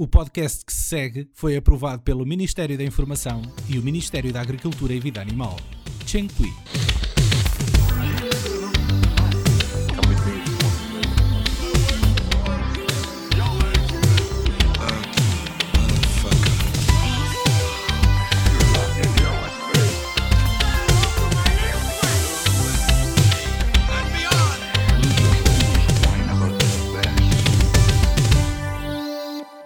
O podcast que se segue foi aprovado pelo Ministério da Informação e o Ministério da Agricultura e Vida Animal. Chen Kui.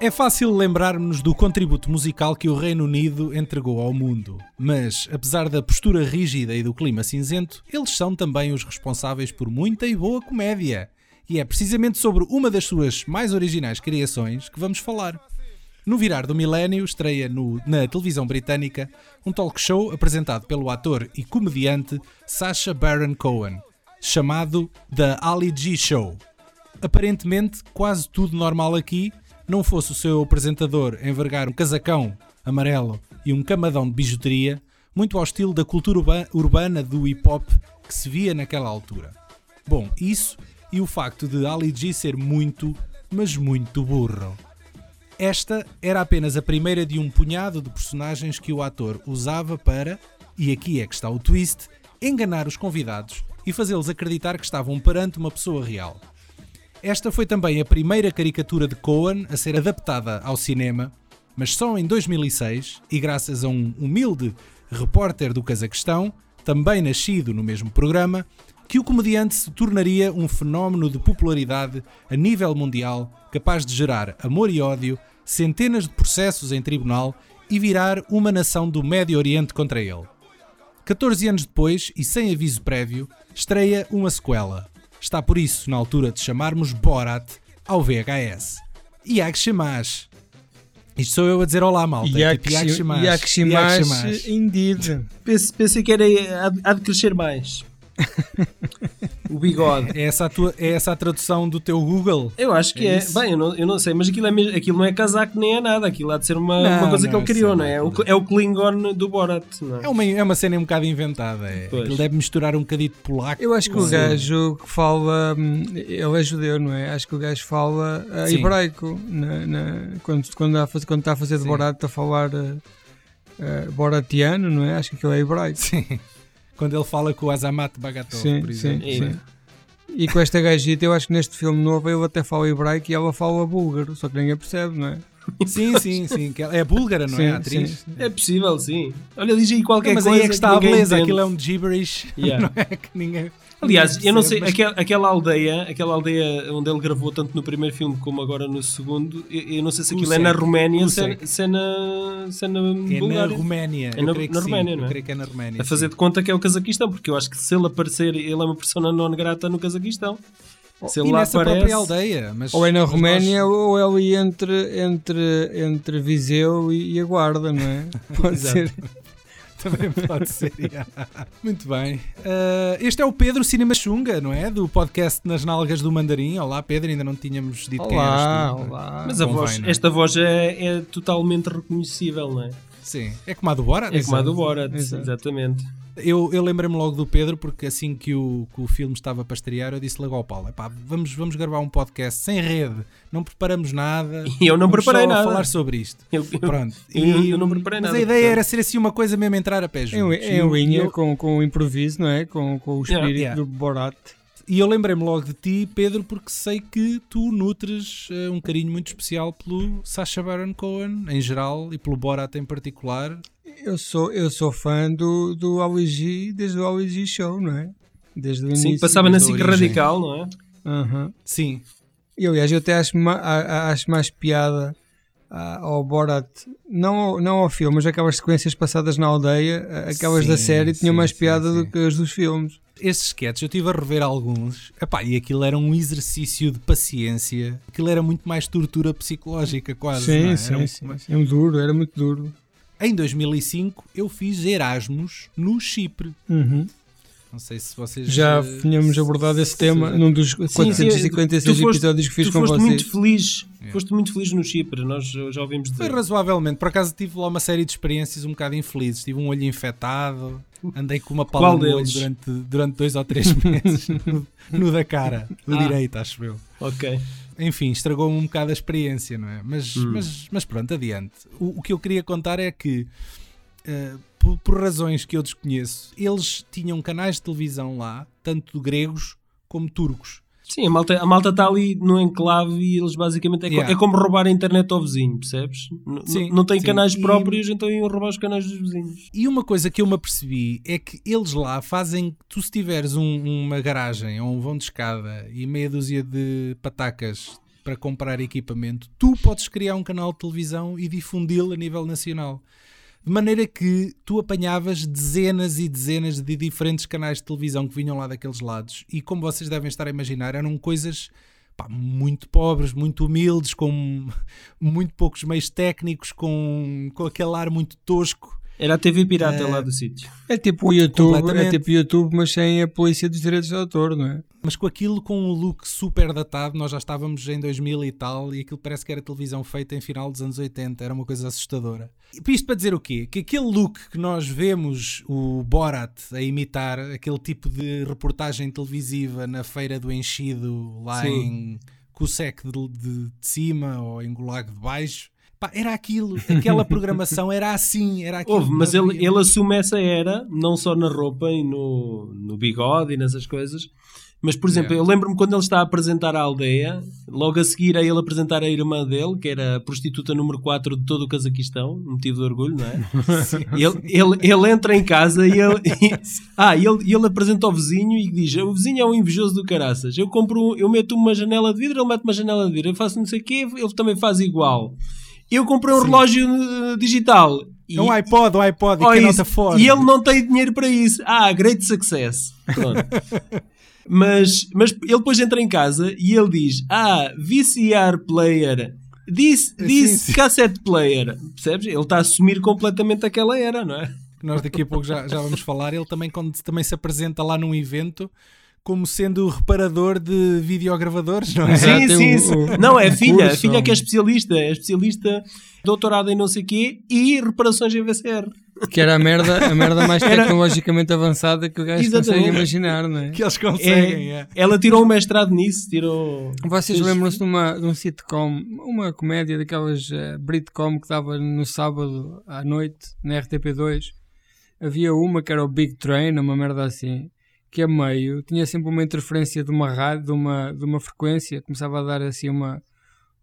É fácil lembrarmos do contributo musical que o Reino Unido entregou ao mundo, mas, apesar da postura rígida e do clima cinzento, eles são também os responsáveis por muita e boa comédia. E é precisamente sobre uma das suas mais originais criações que vamos falar. No virar do milénio, estreia no, na televisão britânica um talk show apresentado pelo ator e comediante Sacha Baron Cohen, chamado The Ali G Show. Aparentemente, quase tudo normal aqui, não fosse o seu apresentador envergar um casacão amarelo e um camadão de bijuteria, muito ao estilo da cultura urbana do hip hop que se via naquela altura. Bom, isso e o facto de Ali G ser muito, mas muito burro. Esta era apenas a primeira de um punhado de personagens que o ator usava para, e aqui é que está o twist, enganar os convidados e fazê-los acreditar que estavam perante uma pessoa real. Esta foi também a primeira caricatura de Cohen a ser adaptada ao cinema, mas só em 2006 e graças a um humilde repórter do Cazaquistão, também nascido no mesmo programa, que o comediante se tornaria um fenómeno de popularidade a nível mundial, capaz de gerar amor e ódio, centenas de processos em tribunal e virar uma nação do Médio Oriente contra ele. 14 anos depois, e sem aviso prévio, estreia uma sequela, Está por isso na altura de chamarmos Borat ao VHS. Yakshimash. Isto sou eu a dizer olá, malta. Yakshimash. Yakshimash, indeed. Pensei que era há de crescer mais o bigode. É essa, a tua, é essa a tradução do teu Google? Eu acho que é. é. Bem, eu não, eu não sei, mas aquilo, é, aquilo não é casaco nem é nada. Aquilo há de ser uma, não, uma coisa não, que ele criou, não é? é? O, é o Klingon do Borat. Não é? É, uma, é uma cena um bocado inventada. É. Ele deve misturar um bocadinho de polaco. Eu acho que o gajo que fala. Hum, ele é judeu, não é? Acho que o gajo fala uh, hebraico. Na, na, quando, quando, está a fazer, quando está a fazer de Borat, está a falar. Uh, uh, boratiano, não é? Acho que aquilo é hebraico. Sim quando ele fala com o Azamat Bagatov, sim, por exemplo. Sim, sim. E com esta gajita, eu acho que neste filme novo ele até fala hebraico e ela fala búlgaro, só que ninguém percebe, não é? Sim, sim, sim. É búlgara, não é? sim, é? A atriz. Sim. É possível, sim. Olha, diz aí qualquer mas coisa. Mas aí é que está a beleza, aquilo é um gibberish. Yeah. Não é que ninguém. Aliás, eu não sei, mas... aquela, aquela, aldeia, aquela aldeia onde ele gravou tanto no primeiro filme como agora no segundo, eu, eu não sei se aquilo é na Roménia, se, é, se é na, se é na é Bulgária. na Roménia. É na, na Roménia, não é? Eu creio que é na Roménia. A fazer sim. de conta que é o Cazaquistão, porque eu acho que se ele aparecer, ele é uma persona non grata no Cazaquistão. Se ele e lá nessa aparece, própria aldeia. Mas, ou é na Roménia nós... ou é ali entre, entre, entre Viseu e, e a Guarda, não é? Pode ser. Também pode ser. Muito bem. Uh, este é o Pedro Cinema Xunga, não é? Do podcast Nas Nalgas do Mandarim. Olá, Pedro, ainda não tínhamos dito olá, quem eras tu. Olá, Mas a voz, é? esta voz é, é, totalmente reconhecível, não é? Sim. É como a do Borat? É como a do Borat, exatamente. Eu, eu lembrei-me logo do Pedro porque assim que o, que o filme estava para estrear eu disse logo ao Paulo, vamos, vamos gravar um podcast sem rede, não preparamos nada. E eu não preparei nada. falar sobre isto. Eu, Pronto. Eu, e, eu não preparei mas nada. Mas a ideia era ser assim uma coisa mesmo entrar a pé juntos. Em, em linha com, com o improviso, não é? Com, com o espírito yeah, yeah. do Borat. E eu lembrei-me logo de ti, Pedro, porque sei que tu nutres uh, um carinho muito especial pelo Sacha Baron Cohen em geral e pelo Borat em particular. Eu sou, eu sou fã do, do Ali desde o Ali Show, não é? Desde o início. Sim, passava na SIC Radical, não é? Uhum. Sim. E aliás, eu até acho, acho mais piada ao Borat, não, não ao filme, mas aquelas sequências passadas na aldeia, aquelas sim, da série, tinham sim, mais piada sim, do que as dos filmes. Esses sketches eu estive a rever alguns, Epá, e aquilo era um exercício de paciência, aquilo era muito mais tortura psicológica, quase. Sim, é? sim, sim, sim. É um duro, era muito duro. Em 2005 eu fiz Erasmus no Chipre. Uhum. Não sei se vocês já uh, tínhamos abordado esse tema num dos 456 foste, episódios que fiz com foste vocês. Muito feliz, yeah. Foste muito feliz no Chipre, nós já ouvimos dizer. Foi razoavelmente, por acaso tive lá uma série de experiências um bocado infelizes. Tive um olho infectado, andei com uma pala no olho durante, durante dois ou três meses, no, no, da cara, do ah. direito, acho eu. Ok. Enfim, estragou-me um bocado a experiência, não é? Mas, hum. mas, mas pronto, adiante. O, o, que eu queria contar é que, uh, por, por, razões que eu desconheço, eles tinham canais de televisão lá, tanto gregos como turcos. Sim, a malta, a malta está ali no enclave e eles basicamente é, yeah. co, é como roubar a internet ao vizinho, percebes? Sim, não tem canais próprios, e, então iam roubar os canais dos vizinhos. E uma coisa que eu me apercebi é que eles lá fazem. Tu, se tiveres um, uma garagem ou um vão de escada e meia dúzia de patacas para comprar equipamento, tu podes criar um canal de televisão e difundi-lo a nível nacional de maneira que tu apanhavas dezenas e dezenas de diferentes canais de televisão que vinham lá daqueles lados. E como vocês devem estar a imaginar eram coisas pá, muito pobres, muito humildes, com muito poucos meios técnicos, com, com aquele ar muito tosco era a TV pirata é... lá do sítio. É tipo o YouTube, é tipo YouTube, mas sem a polícia dos direitos de autor, não é? Mas com aquilo com um look super datado, nós já estávamos em 2000 e tal, e aquilo parece que era televisão feita em final dos anos 80, era uma coisa assustadora. Isto para dizer o quê? Que aquele look que nós vemos o Borat a imitar, aquele tipo de reportagem televisiva na feira do enchido lá Sim. em Cusec de, de, de cima ou em Gulag de baixo, Pá, era aquilo, aquela programação era assim, era aquilo. Houve, mas ele, ele assume essa era, não só na roupa e no, no bigode e nessas coisas. Mas, por exemplo, eu lembro-me quando ele está a apresentar a aldeia, logo a seguir a ele apresentar a irmã dele, que era a prostituta número 4 de todo o Cazaquistão, motivo de orgulho, não é? ele, ele, ele entra em casa e ele, e, ah, ele, ele apresenta ao vizinho e diz: O vizinho é um invejoso do caraças. Eu compro, eu meto uma janela de vidro, ele mete uma janela de vidro, eu faço não sei o quê, ele também faz igual. Eu comprei um Sim. relógio uh, digital. E, é um iPod, um iPod, oh, e ele não tem dinheiro para isso. Ah, great success. mas, mas ele depois entra em casa e ele diz: Ah, VCR player. Diz, diz cassette player. Percebes? Ele está a assumir completamente aquela era, não é? Nós daqui a pouco já, já vamos falar. Ele também, quando também se apresenta lá num evento, como sendo reparador de videogravadores, não é? Sim, sim, sim. não, é a filha, a filha que é especialista, é especialista, doutorado em não sei o quê e reparações em VCR. Que era a merda, a merda mais tecnologicamente era... avançada que o gajo Exatamente. consegue imaginar, não é? Que eles conseguem, é. é. Ela tirou um mestrado nisso, tirou... Vocês lembram-se de, uma, de um sitcom, uma comédia daquelas uh, Britcom que dava no sábado à noite, na RTP2? Havia uma que era o Big Train, uma merda assim que a meio tinha sempre uma interferência de uma rádio, de uma, de uma frequência, começava a dar assim uma,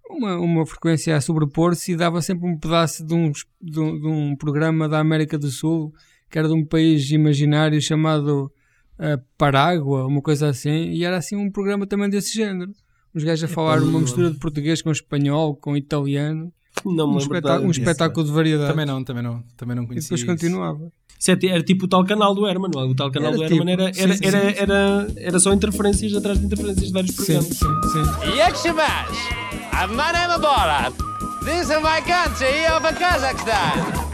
uma, uma frequência a sobrepor-se e dava sempre um pedaço de um, de, um, de um programa da América do Sul, que era de um país imaginário chamado uh, Parágua, uma coisa assim, e era assim um programa também desse género. Os gajos a falar uma mistura de português com espanhol, com italiano. Não um, espetáculo, um espetáculo de variedade. Também não, também não, também não conhecia. E depois isso. continuava. Isso é era tipo o tal canal do Herman, não é? O tal canal era do Herman tipo, era, era, sim, era, sim, era, era, só interferências atrás de interferências de vários programas. Sim, sim, sim. Yakshimash, my name is Borat. This is my country of Kazakhstan.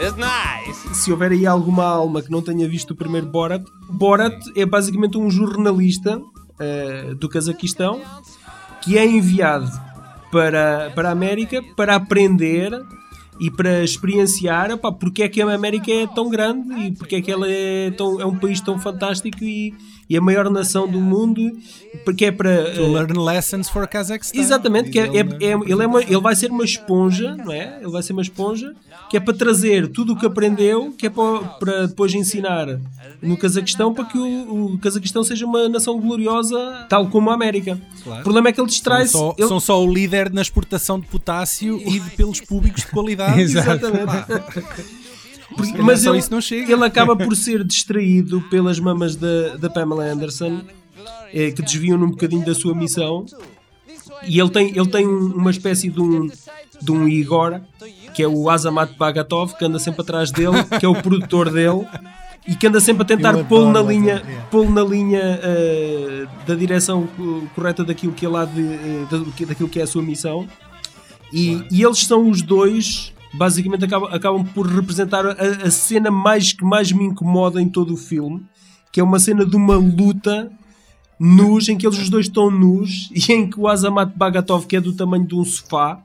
It's nice. Se houver aí alguma alma que não tenha visto o primeiro Borat, Borat é basicamente um jornalista uh, do Cazaquistão que é enviado para, para a América para aprender e para experienciar opa, porque é que a América é tão grande e porque é que ela é, tão, é um país tão fantástico e, e a maior nação do mundo porque é para to uh, learn lessons for Kazakhstan exatamente que é, é, é, ele, é uma, ele vai ser uma esponja não é? Ele vai ser uma esponja que é para trazer tudo o que aprendeu que é para, para depois ensinar no Cazaquistão para que o, o Cazaquistão seja uma nação gloriosa tal como a América. Claro. o problema é que ele distrai-se são, ele... são só o líder na exportação de potássio e de pelos públicos de qualidade. Exatamente porque, mas ele, ele acaba por ser distraído pelas mamas da, da Pamela Anderson, é, que desviam um bocadinho da sua missão. E ele tem, ele tem uma espécie de um, de um Igor, que é o Azamat Bagatov, que anda sempre atrás dele, que é o produtor dele, e que anda sempre a tentar pô-lo na linha, pô na linha uh, da direção correta daquilo que é lá de, uh, daquilo que é a sua missão. E, e eles são os dois basicamente acabam, acabam por representar a, a, cena mais que mais me incomoda em todo o filme, que é uma cena de uma luta nus, em que eles os dois estão nus e em que o Azamat Bagatov, que é do tamanho de um sofá,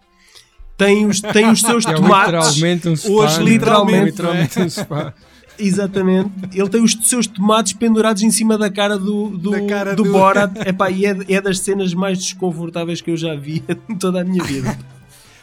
tem os, tem os seus é tomates. Literalmente um sofá. Hoje, literalmente, literalmente um sofá. Exatamente. Ele tem os seus tomates pendurados em cima da cara do, do, cara do, do... Borat. Epá, e é, é das cenas mais desconfortáveis que eu já vi em toda a minha vida.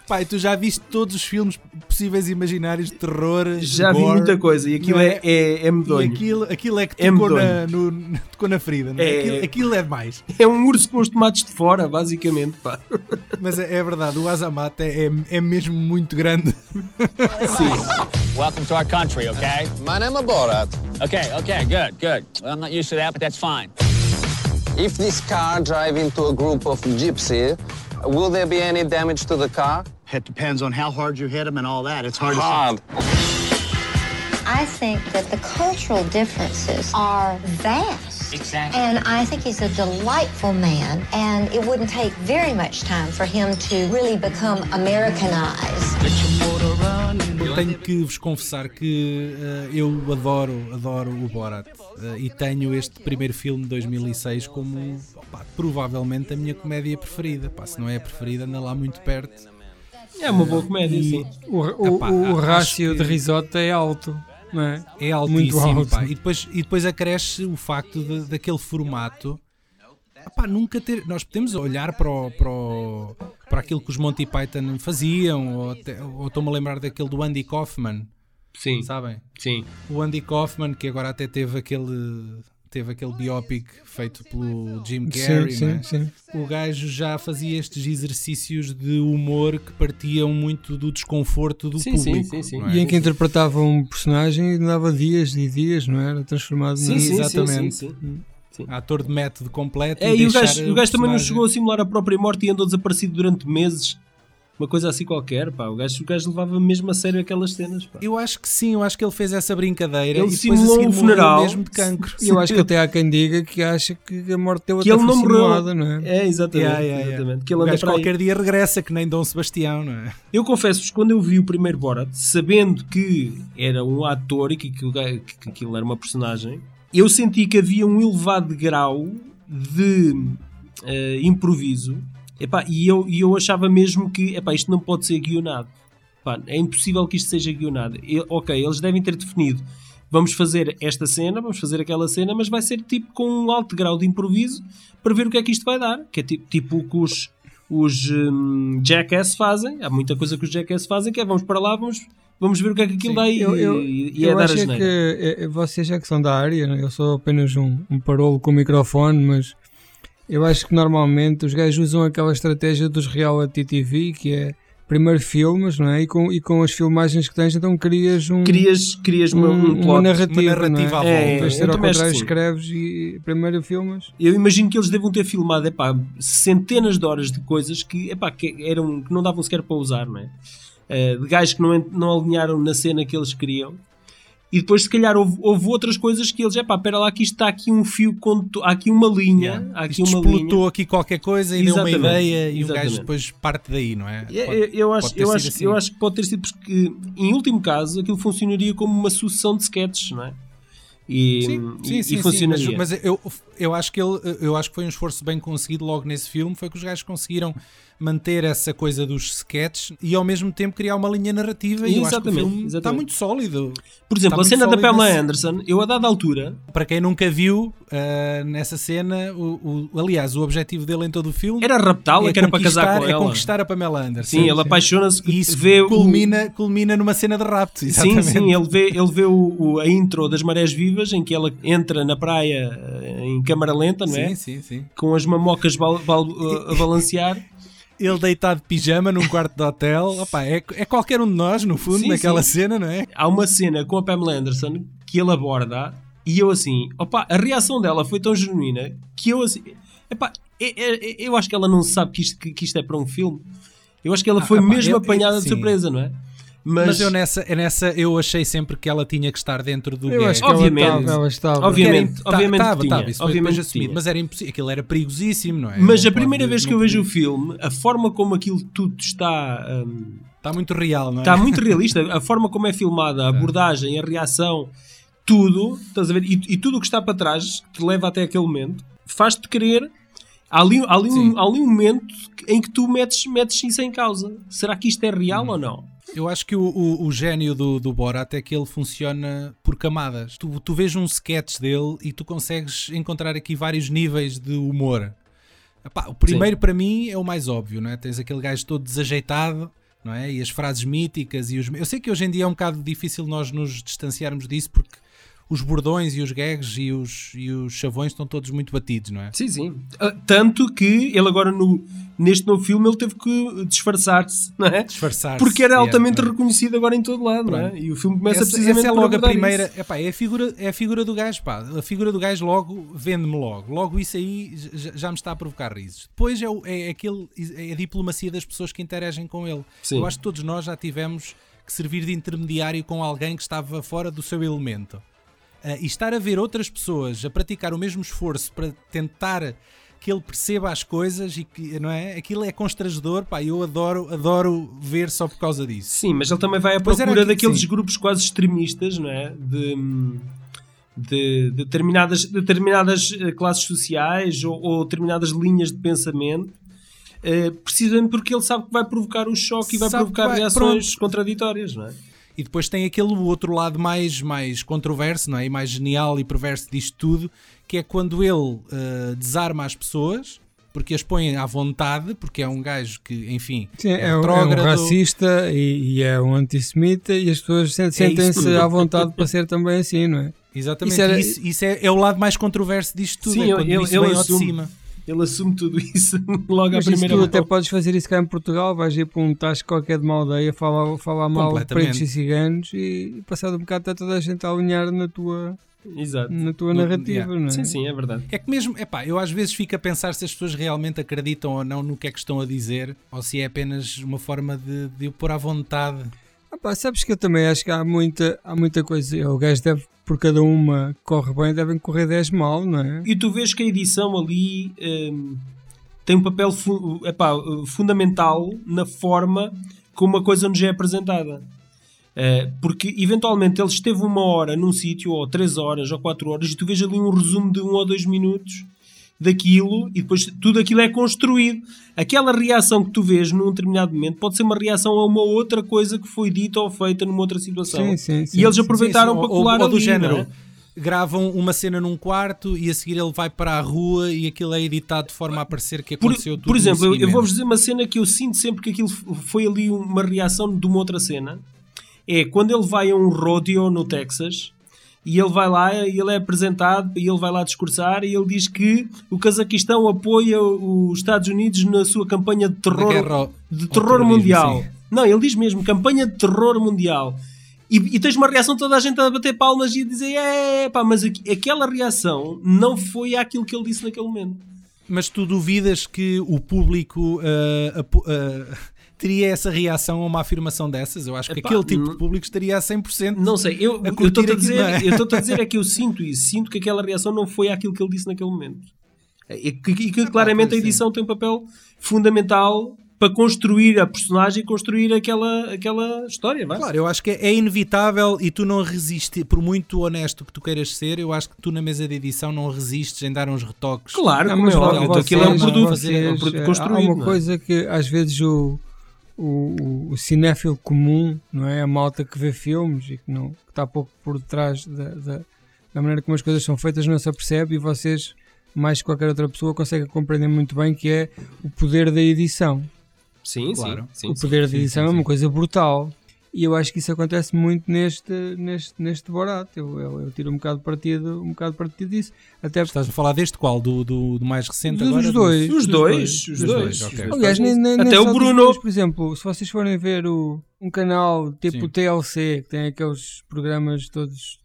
Pai, tu já viste todos os filmes possíveis e imaginários de terror? Já gore, vi muita coisa e aquilo é, é, é medonho. E aquilo, aquilo é que é tocou, na, no, tocou na ferida, não é? é aquilo, aquilo, é mais. É um urso com os tomates de fora, basicamente. Pá. Mas é, é verdade, o Azamat é, é, é mesmo muito grande. Sim. Welcome to our country, okay? My name is Borat. Okay, okay, good, good. Well, I'm not used to that, but that's fine. If this car drive into a group of gypsy, will there be any damage to the car? It depends on how hard you hit them and all that. It's hard, hard. to say. I think that the cultural differences are vast. Exactly. And I think he's a delightful man, and it wouldn't take very much time for him to really become Americanized. Eu tenho que vos confessar que uh, eu adoro, adoro o Borat uh, e tenho este primeiro filme de 2006 como opa, provavelmente a minha comédia preferida. Pá, se não é a preferida, anda lá muito perto. É uma boa comédia, e, sim. O, o, Epá, o rácio que... de risota é alto. Não é? é altíssimo. Muito alto. Pá. E, depois, e depois acresce o facto de, daquele formato. Epá, nunca ter. Nós podemos olhar para, o, para, o, para aquilo que os Monty Python faziam, ou, ou estou-me a lembrar daquele do Andy Kaufman. Sim. Sabem? Sim. O Andy Kaufman, que agora até teve aquele teve aquele biopic feito pelo Jim Carrey, sim, né? sim, sim. o gajo já fazia estes exercícios de humor que partiam muito do desconforto do público. Sim, sim, é? E em que interpretava um personagem e dava dias e dias, não era? Transformado sim, sim, Exatamente. Sim, sim, Ator de método completo. É, e, o gajo, o gajo também não chegou a simular a própria morte e andou desaparecido durante meses uma coisa assim qualquer, pá. O gajo, o gajo levava mesmo a sério aquelas cenas, pá. Eu acho que sim, eu acho que ele fez essa brincadeira ele e depois simulou um funeral mesmo de cancro. Eu acho que até há quem diga que acha que a morte deu que ele não morreu. não é? É, exatamente. Yeah, yeah, exatamente. Yeah. Que ele o gajo qualquer dia regressa, que nem Dom Sebastião, não é? Eu confesso-vos, quando eu vi o primeiro Borat, sabendo que era um ator e que, que, que aquilo era uma personagem, eu senti que havia um elevado grau de uh, improviso Epá, e eu, e eu achava mesmo que epá, isto não pode ser guionado. Epá, é impossível que isto seja guionado. Eu, ok, eles devem ter definido vamos fazer esta cena, vamos fazer aquela cena, mas vai ser tipo com um alto grau de improviso para ver o que é que isto vai dar. Que é tipo, tipo o que os, os um, Jackass fazem. Há muita coisa que os Jackass fazem que é vamos para lá, vamos, vamos ver o que é que aquilo Sim, dá e, eu, eu, e, e é eu dar acho a que é, vocês já que são da área, né? eu sou apenas um, um parolo com o microfone, mas eu acho que normalmente os gajos usam aquela estratégia dos reality TV que é primeiro filmes, não é? E com, e com as filmagens que tens, então crias um. Crias, crias uma, um, plot, uma narrativa. Uma narrativa não é? é, ser ao contrário, escreves e primeiro filmas. Eu imagino que eles devam ter filmado epá, centenas de horas de coisas que, epá, que, eram, que não davam sequer para usar, não é? Uh, de gajos que não, não alinharam na cena que eles queriam e depois, se calhar, houve, houve outras coisas que eles, é pá, espera lá, que isto está aqui um fio, há aqui uma linha. Yeah. Há aqui isto uma explotou linha. aqui qualquer coisa e Exatamente. deu uma ideia e Exatamente. o gajo depois parte daí, não é? é pode, eu, acho, eu, acho, assim. eu acho que pode ter sido porque, em último caso, aquilo funcionaria como uma sucessão de sketches, não é? E, sim, sim, e, sim, e funcionaria. Mas, mas, eu, eu, acho que ele, eu acho que foi um esforço bem conseguido logo nesse filme, foi que os gajos conseguiram manter essa coisa dos sketches e ao mesmo tempo criar uma linha narrativa e exatamente, está muito sólido. Por exemplo, a cena da Pamela nesse... Anderson, eu a dada altura. Para quem nunca viu uh, nessa cena, o, o, aliás, o objetivo dele em todo o filme era raptá-la, é que era para casar com é ela. conquistar a Pamela Anderson. Sim, ele apaixona-se e isso vê culmina, o... culmina numa cena de rapto. Exatamente. Sim, sim, ele vê, ele vê o, o, a intro das Marés Vivas em que ela entra na praia eh, em câmara lenta, não é? Sim, sim, sim. Com as mamocas bal, bal, a balancear ele deitado de pijama num quarto de hotel. Opa, é, é qualquer um de nós, no fundo, sim, naquela sim. cena, não é? Há uma cena com a Pamela Anderson que ele aborda e eu assim, opa, a reação dela foi tão genuína que eu assim, epá, é, é, é, eu acho que ela não sabe que isto, que isto é para um filme. Eu acho que ela ah, foi ah, mesmo apanhada de surpresa, não é? Mas, mas, eu nessa, nessa eu achei sempre que ela tinha que estar dentro do eu acho que obviamente, ela estava. Obviamente, era, obviamente estava, tinha, estava, obviamente assumido, mas era impossível, aquilo era perigosíssimo, não é? Mas não a primeira vez que eu vejo o filme, a forma como aquilo tudo está um, está muito real, não é? Está muito realista, a forma como é filmada, a abordagem, a reação, tudo, estás a ver? E, e tudo o que está para trás, que te leva até aquele momento, faz-te querer Há ali, há, ali um, há ali um momento em que tu metes, metes isso em causa. Será que isto é real hum. ou não? Eu acho que o, o, o gênio do, do Borat é que ele funciona por camadas. Tu, tu vês um sketch dele e tu consegues encontrar aqui vários níveis de humor. Epá, o primeiro Sim. para mim é o mais óbvio, não é? Tens aquele gajo todo desajeitado, não é? E as frases míticas e os... Eu sei que hoje em dia é um bocado difícil nós nos distanciarmos disso porque os bordões e os gags e os, e os chavões estão todos muito batidos, não é? Sim, sim. Ah, tanto que ele agora no, neste novo filme ele teve que disfarçar-se, não é? Disfarçar-se. Porque era altamente é, reconhecido agora em todo lado, Pronto. não é? E o filme começa essa, precisamente essa é logo a primeira, epá, é a figura, é a figura do gajo, pá. A figura do gajo logo vende-me logo. Logo isso aí já, já, me está a provocar risos. Depois é, é aquele é a diplomacia das pessoas que interagem com ele. Sim. Eu acho que todos nós já tivemos que servir de intermediário com alguém que estava fora do seu elemento. Uh, e estar a ver outras pessoas a praticar o mesmo esforço para tentar que ele perceba as coisas e que, não é? Aquilo é constrangedor, pá, eu adoro, adoro ver só por causa disso. Sim, mas ele também vai à procura aqui, daqueles sim. grupos quase extremistas, não é? De, de, de determinadas, determinadas eh, classes sociais ou, ou determinadas linhas de pensamento Uh, precisamente porque ele sabe que vai provocar um choque e vai sabe provocar vai, reações pronto. contraditórias, não é? E depois tem aquele outro lado mais, mais controverso, não é? E mais genial e perverso disto tudo, que é quando ele uh, desarma as pessoas porque as põe à vontade, porque é um gajo que, enfim, Sim, é, é, um, é, um, racista e, e, é um antissemita e as pessoas é sentem-se é à vontade para ser também assim, não é? Exatamente, isso, era... isso, isso é, é, o lado mais controverso disto tudo, Sim, é quando eu, isso eu, vem eu assumo, de cima ele assume tudo isso logo Mas à primeira tu até podes fazer isso cá em Portugal, vais ir para um tasco qualquer de uma aldeia, falar, falar mal de pretos e ciganos e, e passado um bocado está toda a gente a alinhar na tua, Exato. na tua no, narrativa, yeah. não é? Sim, sim, é verdade. É que mesmo, epá, eu às vezes fico a pensar se as pessoas realmente acreditam ou não no que é que estão a dizer, ou se é apenas uma forma de, de o pôr à vontade. Ah, pá, sabes que eu também acho que há muita, há muita coisa. O gajo deve por cada uma corre bem, devem correr 10 mal, não é? E tu vês que a edição ali um, tem um papel fu epá, fundamental na forma como a coisa nos é apresentada. Uh, porque eventualmente ele esteve uma hora num sítio, ou três horas, ou quatro horas, e tu vês ali um resumo de um ou dois minutos daquilo e depois tudo aquilo é construído. Aquela reação que tu vês num determinado momento pode ser uma reação a uma outra coisa que foi dita ou feita numa outra situação. Sim, sim, sim, e eles aproveitaram para colar ou, ou do ali, género. É? Gravam uma cena num quarto e a seguir ele vai para a rua e aquilo é editado de forma a parecer que aconteceu por, tudo. Por exemplo, eu, eu vou-vos dizer uma cena que eu sinto sempre que aquilo foi ali uma reação de uma outra cena. É quando ele vai a um rodeo no Texas e ele vai lá e ele é apresentado e ele vai lá discursar e ele diz que o Cazaquistão apoia os Estados Unidos na sua campanha de terror, de terror mundial. Sim. Não, ele diz mesmo campanha de terror mundial. E, e, tens uma reação toda a gente a bater palmas e a dizer é, pá, mas aquela reação não foi aquilo que ele disse naquele momento. Mas tu duvidas que o público uh, uh, uh, teria essa reação a uma afirmação dessas? Eu acho que Epá, aquele tipo de público estaria a 100%. Não sei, eu estou a dizer, é? eu estou a dizer é que eu sinto isso, sinto que aquela reação não foi aquilo que ele disse naquele momento. E que, e que claramente a edição tem um papel fundamental para construir a personagem e construir aquela, aquela história. Vai? Claro, eu acho que é inevitável e tu não resistes, por muito honesto que tu queiras ser, eu acho que tu na mesa de edição não resistes em dar uns retoques. Claro, não, como é óbvio, aquilo é um produto, vocês, é um produto construído. Há uma é? coisa que às vezes o o, o, cinéfilo comum, não é? A malta que vê filmes e que, não, que está pouco por detrás da, da, da, maneira como as coisas são feitas não se apercebe e vocês, mais que qualquer outra pessoa, conseguem compreender muito bem que é o poder da edição. Sim, claro. sim. O poder sim, da edição sim, sim, é uma coisa brutal. E eu acho que isso acontece muito neste, neste, neste Borat. Eu, eu, eu, tiro um bocado partido, um bocado partido disso. Até Estás a falar deste qual? Do, do, do mais recente do, agora? Dos dois. Dos dois. Os dois. Okay. Aliás, nem, nem, Até o Bruno. Dois, por exemplo, se vocês forem ver o, um canal tipo Sim. TLC, que tem aqueles programas todos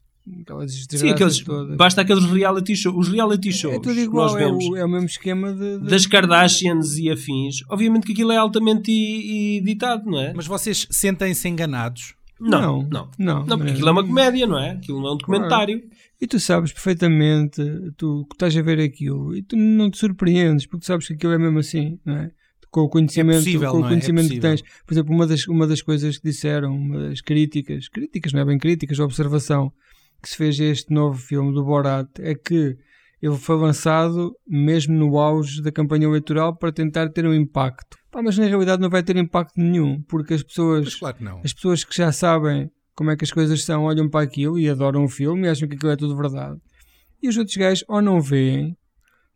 Sim, aqueles, todas. basta aqueles reality shows. Os reality shows. É tudo igual, é o, é, o, mesmo esquema de, de... das Kardashians e afins. Obviamente que aquilo é altamente editado, não é? Mas vocês sentem-se enganados? Não, não, não. Não, não porque aquilo é uma comédia, não é? Aquilo não é um documentário. Claro. E tu sabes perfeitamente, tu que estás a ver aquilo, e tu não te surpreendes, porque sabes que aquilo é mesmo assim, não é? Com o conhecimento, é possível, com o é? conhecimento é que tens. Por exemplo, uma das, uma das coisas que disseram, uma das críticas, críticas, não é bem críticas, observação, que se fez a este novo filme do Borat é que ele foi lançado mesmo no auge da campanha eleitoral para tentar ter um impacto. Pá, mas na realidade não vai ter impacto nenhum, porque as pessoas, claro as pessoas que já sabem como é que as coisas são, olham para aquilo e adoram o filme e acham que aquilo é tudo verdade. E os outros gajos ou não veem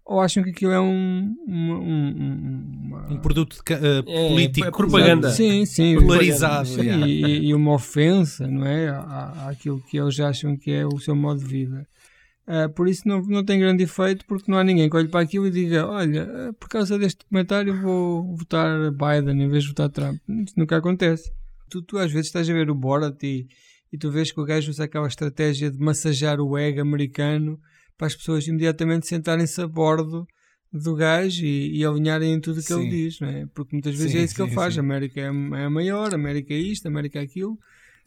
ou acham que aquilo é um uma, um, um produto de, uh, é, político é propaganda. sim, sim, polarizado sim, e, e, uma ofensa não é? À, àquilo que eles acham que é o seu modo de vida. Uh, por isso não, não tem grande efeito porque não há ninguém que olhe para aquilo e diga olha, uh, por causa deste documentário vou votar Biden em vez de votar Trump. Isso nunca acontece. Tu, tu às vezes estás a ver o Borat e, e tu vês que o gajo usa aquela estratégia de massajar o ego americano para as pessoas imediatamente sentarem-se a bordo do gajo e, e alinharem em tudo o que ele diz, não é? Porque muitas vezes sim, é isso que sim, ele faz. A América é, é a maior, a América é isto, a América é aquilo.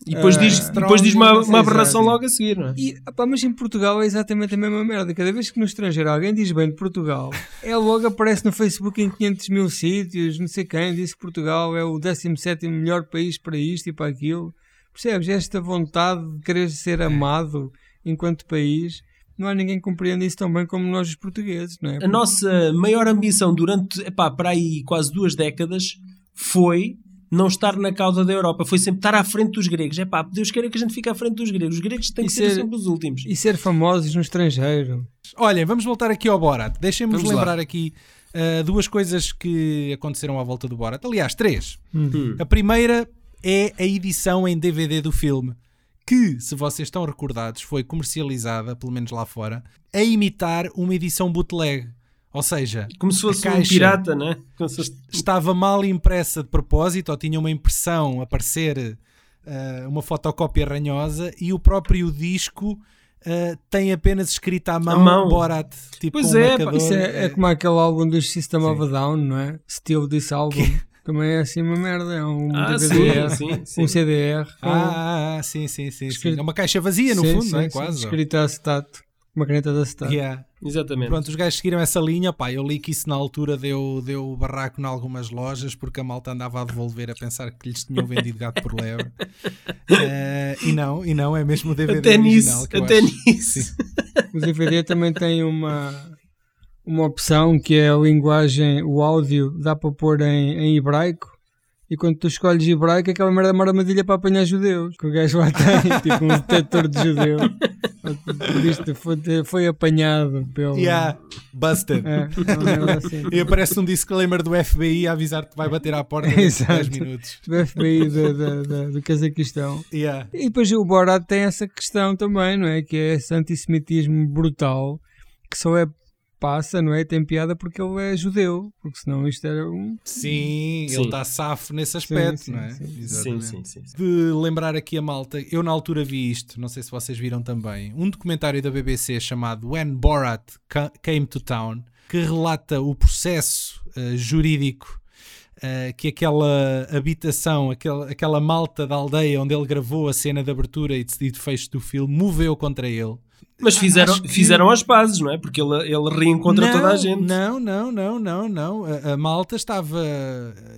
E depois uh, diz, depois diz uma, uma aberração logo a seguir, não é? E, opa, mas em Portugal é exatamente a mesma merda. Cada vez que no estrangeiro alguém diz bem de Portugal, é logo aparece no Facebook em 500 mil sítios, não sei quem, diz que Portugal é o 17 melhor país para isto e para aquilo. Percebes? Esta vontade de querer ser amado enquanto país não há ninguém que compreenda isso tão bem como nós os portugueses, não é? A nossa maior ambição durante, epá, para aí quase duas décadas foi não estar na causa da Europa, foi sempre estar à frente dos gregos. É pá, Deus queira que a gente fique à frente dos gregos. Os gregos têm que ser, ser, sempre os últimos. E ser famosos no estrangeiro. Olhem, vamos voltar aqui ao Borat. Deixem-nos lembrar lá. aqui uh, duas coisas que aconteceram à volta do Borat. Aliás, três. Hum. A primeira é a edição em DVD do filme que, se vocês estão recordados, foi comercializada, pelo menos lá fora, a imitar uma edição bootleg. Ou seja, como se fosse um pirata, né? Estava mal impressa de propósito, ou tinha uma impressão a parecer uh, uma fotocópia ranhosa, e o próprio disco uh, tem apenas escrita à mão, mão. Borat. Tipo pois é, isso é, é, como aquele álbum do System Sim. of a Down, não é? Steal This Album. Também é assim uma merda, é um ah, DVD, sim, sim, sim. um CDR. Ah, sim, sim, sim, sim. É uma caixa vazia no fundo, não é? Quase. Escrita a acetato, uma caneta de acetato. Yeah. Exatamente. Pronto, os gajos seguiram essa linha, pá, eu li que isso na altura deu, deu barraco em algumas lojas porque a malta andava a devolver a pensar que lhes tinham vendido gato por lebre. uh, e não, e não, é mesmo o DVD até original. Nisso, até acho. nisso. O DVD também tem uma uma opção que é a linguagem, o áudio, dá para pôr em, em hebraico. E quando tu escolhes hebraico, aquela merda é uma armadilha para apanhar judeus. Que o gajo lá tem, tipo um detector de judeu. Por isto foi, foi apanhado pelo. Yeah, busted. É, assim. E aparece um disclaimer do FBI a avisar que vai bater à porta em 10 minutos. Do FBI do, do, do, do Cazaquistão. Yeah. E depois o Borat tem essa questão também, não é? Que é esse antissemitismo brutal que só é passa, não é? Tem piada porque ele é judeu, porque senão isto era um. Sim, sim. ele está safo nesse aspecto, sim, não é? Sim. Sim, sim, De lembrar aqui a malta, eu na altura vi isto, não sei se vocês viram também, um documentário da BBC chamado When Borat Came to Town, que relata o processo uh, jurídico. Uh, que aquela habitação, aquela, aquela malta da aldeia onde ele gravou a cena de abertura e de, de fecho do filme moveu contra ele mas fizeram, que... fizeram as pazes, não é? Porque ele, ele reencontra não, toda a gente. Não, não, não, não, não. A, a, malta estava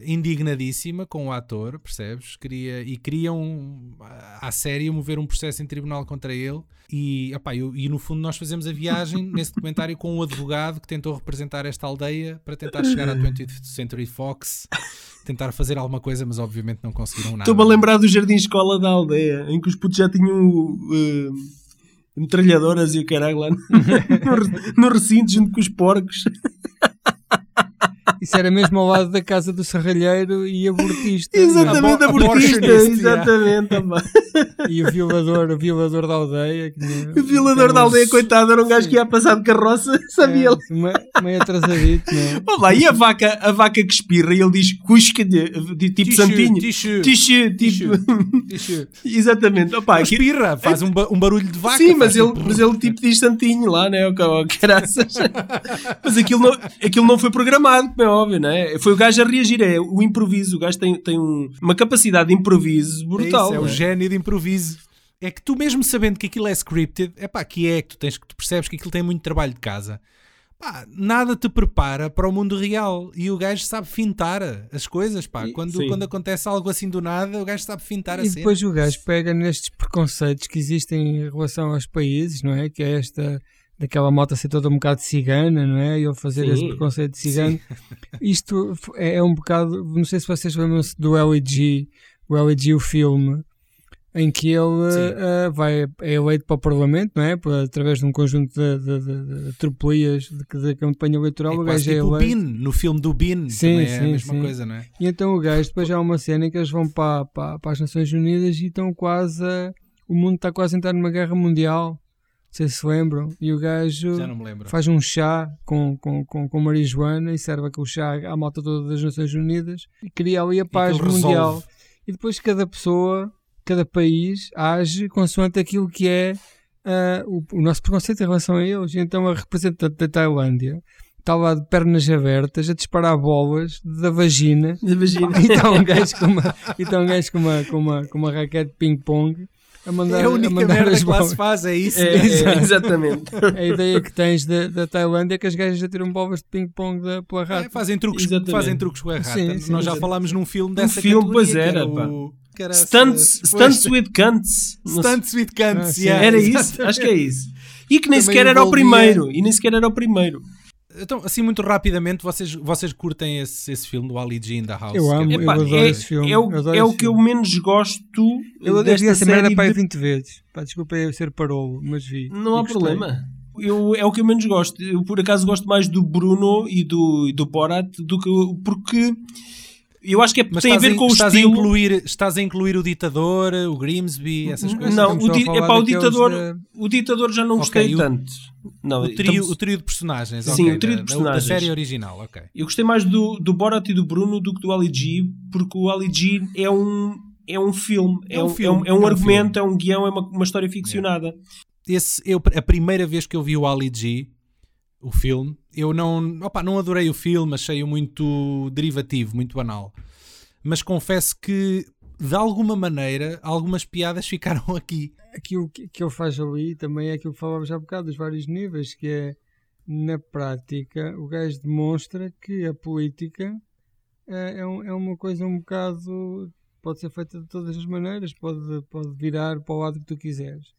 indignadíssima com o ator, percebes? Queria, e queriam, à série, mover um processo em tribunal contra ele. E, opá, eu, e no fundo nós fazemos a viagem nesse documentário com um advogado que tentou representar esta aldeia para tentar chegar à 20th Century Fox tentar fazer alguma coisa, mas obviamente não conseguiram nada. Estou-me a lembrar do jardim escola da aldeia, em que os putos já tinham uh, metralhadoras e o caralho lá no, no recinto junto com os porcos. Isso era mesmo ao lado da casa do serralheiro e abortista. Exatamente, abortista. Exatamente. e o violador, o violador da aldeia. o violador da aldeia, coitado, era um gajo que ia passar de carroça, sabia ele. É, meio atrasadito, né? Olá, e a vaca, a vaca que espirra, ele diz cusca, de, tipo santinho. Tishu. Tipo... Exatamente. Opa, espirra, faz um, um, barulho de vaca. Sim, mas ele, mas ele tipo diz santinho lá, né? O caraças. mas aquilo não, aquilo não foi programado, como é óbvio, né? Foi o gajo a reagir, é o improviso. O gajo tem, tem um, uma capacidade de improviso brutal. É, isso, é o né? gênio de improviso. É que tu mesmo sabendo que aquilo é scripted, é pá, que é que tu tens que tu percebes que aquilo tem muito trabalho de casa. Pá, nada te prepara para o mundo real e o gajo sabe fintar as coisas, pá. Quando, quando acontece algo assim do nada, o gajo sabe fintar e a E depois o gajo pega nestes preconceitos que existem em relação aos países, não é? Que é esta daquela moto ser toda um bocado cigana, não é? E eu fazer sim, esse preconceito de cigano. Sim. Isto é, é um bocado, não sei se vocês lembram-se do LG, o LG, o filme, em que ele uh, vai, é eleito para o Parlamento, não é? Por, através de um conjunto de, de, de, de tropelias de, de campanha eleitoral. É o gajo tipo é eleito. Bean, no filme do Bean, sim, sim, é a mesma sim. coisa, não é? E então o gajo, depois já há uma cena em que eles vão para, para, para as Nações Unidas e estão quase a, o mundo está quase a entrar numa guerra mundial. Não sei se lembram. E o gajo faz um chá com, com, com, com marijuana e serve aquele chá à malta toda das Nações Unidas e cria ali a paz mundial. Resolve. E depois cada pessoa cada país age consoante aquilo que é uh, o, o, nosso preconceito em relação a eles. Então a representante da Tailândia está lá de pernas abertas a disparar bolas da vagina. Da vagina. E está um gajo com uma, então um gajo com uma, com uma, com uma raquete de ping-pong. A mandar, é a única a mandar merda as que lá se faz, é isso? É, é, exatamente. A ideia que tens da, da Tailândia é que as gajas já tiram bolas de ping-pong pela rata. É, fazem, truques, fazem truques com a rata. Sim, sim, Nós já falámos num filme dessa um filme, pois era, pá. O... Stunts, stunts with Cunts. Stunts with Cunts, ah, yeah. Era isso? Acho que é isso. E que nem Também sequer era o primeiro. E nem sequer era o primeiro. Então, assim, muito rapidamente, vocês, vocês curtem esse, esse filme do Ali G in the House? Eu amo, eu adoro é, esse filme. É o, é o que eu menos gosto Eu vi essa merda para de... 20 vezes. Pá, desculpa eu ser parolo, mas vi. Não há problema. Eu, é o que eu menos gosto. Eu, por acaso, gosto mais do Bruno e do, e do Borat do que... Porque eu acho que é, tem a ver com o estás estilo. A incluir, estás a incluir o ditador, o Grimsby, essas coisas? Não, o, di é para o ditador, de... o ditador já não gostei okay, tanto. O, não, o, trio, estamos... o trio de personagens, Sim, okay, o trio de personagens. Da, da, série original, ok. Eu gostei mais do, do Borat e do Bruno do que do Ali G, porque o Ali G é um, é um filme, é, é um, filme, é um, é um argumento, um é um guião, é uma, uma história ficcionada. Esse, eu, a primeira vez que eu vi o Ali G, o filme, eu não, opa, não adorei o filme, achei-o muito derivativo, muito banal mas confesso que de alguma maneira algumas piadas ficaram aqui. Aquilo que, ele faz ali também é aquilo que falávamos há bocado, dos vários níveis, que é na prática o gajo demonstra que a política é, é, um, é uma coisa um bocado. pode ser feita de todas as maneiras, pode, pode virar para o lado que tu quiseres.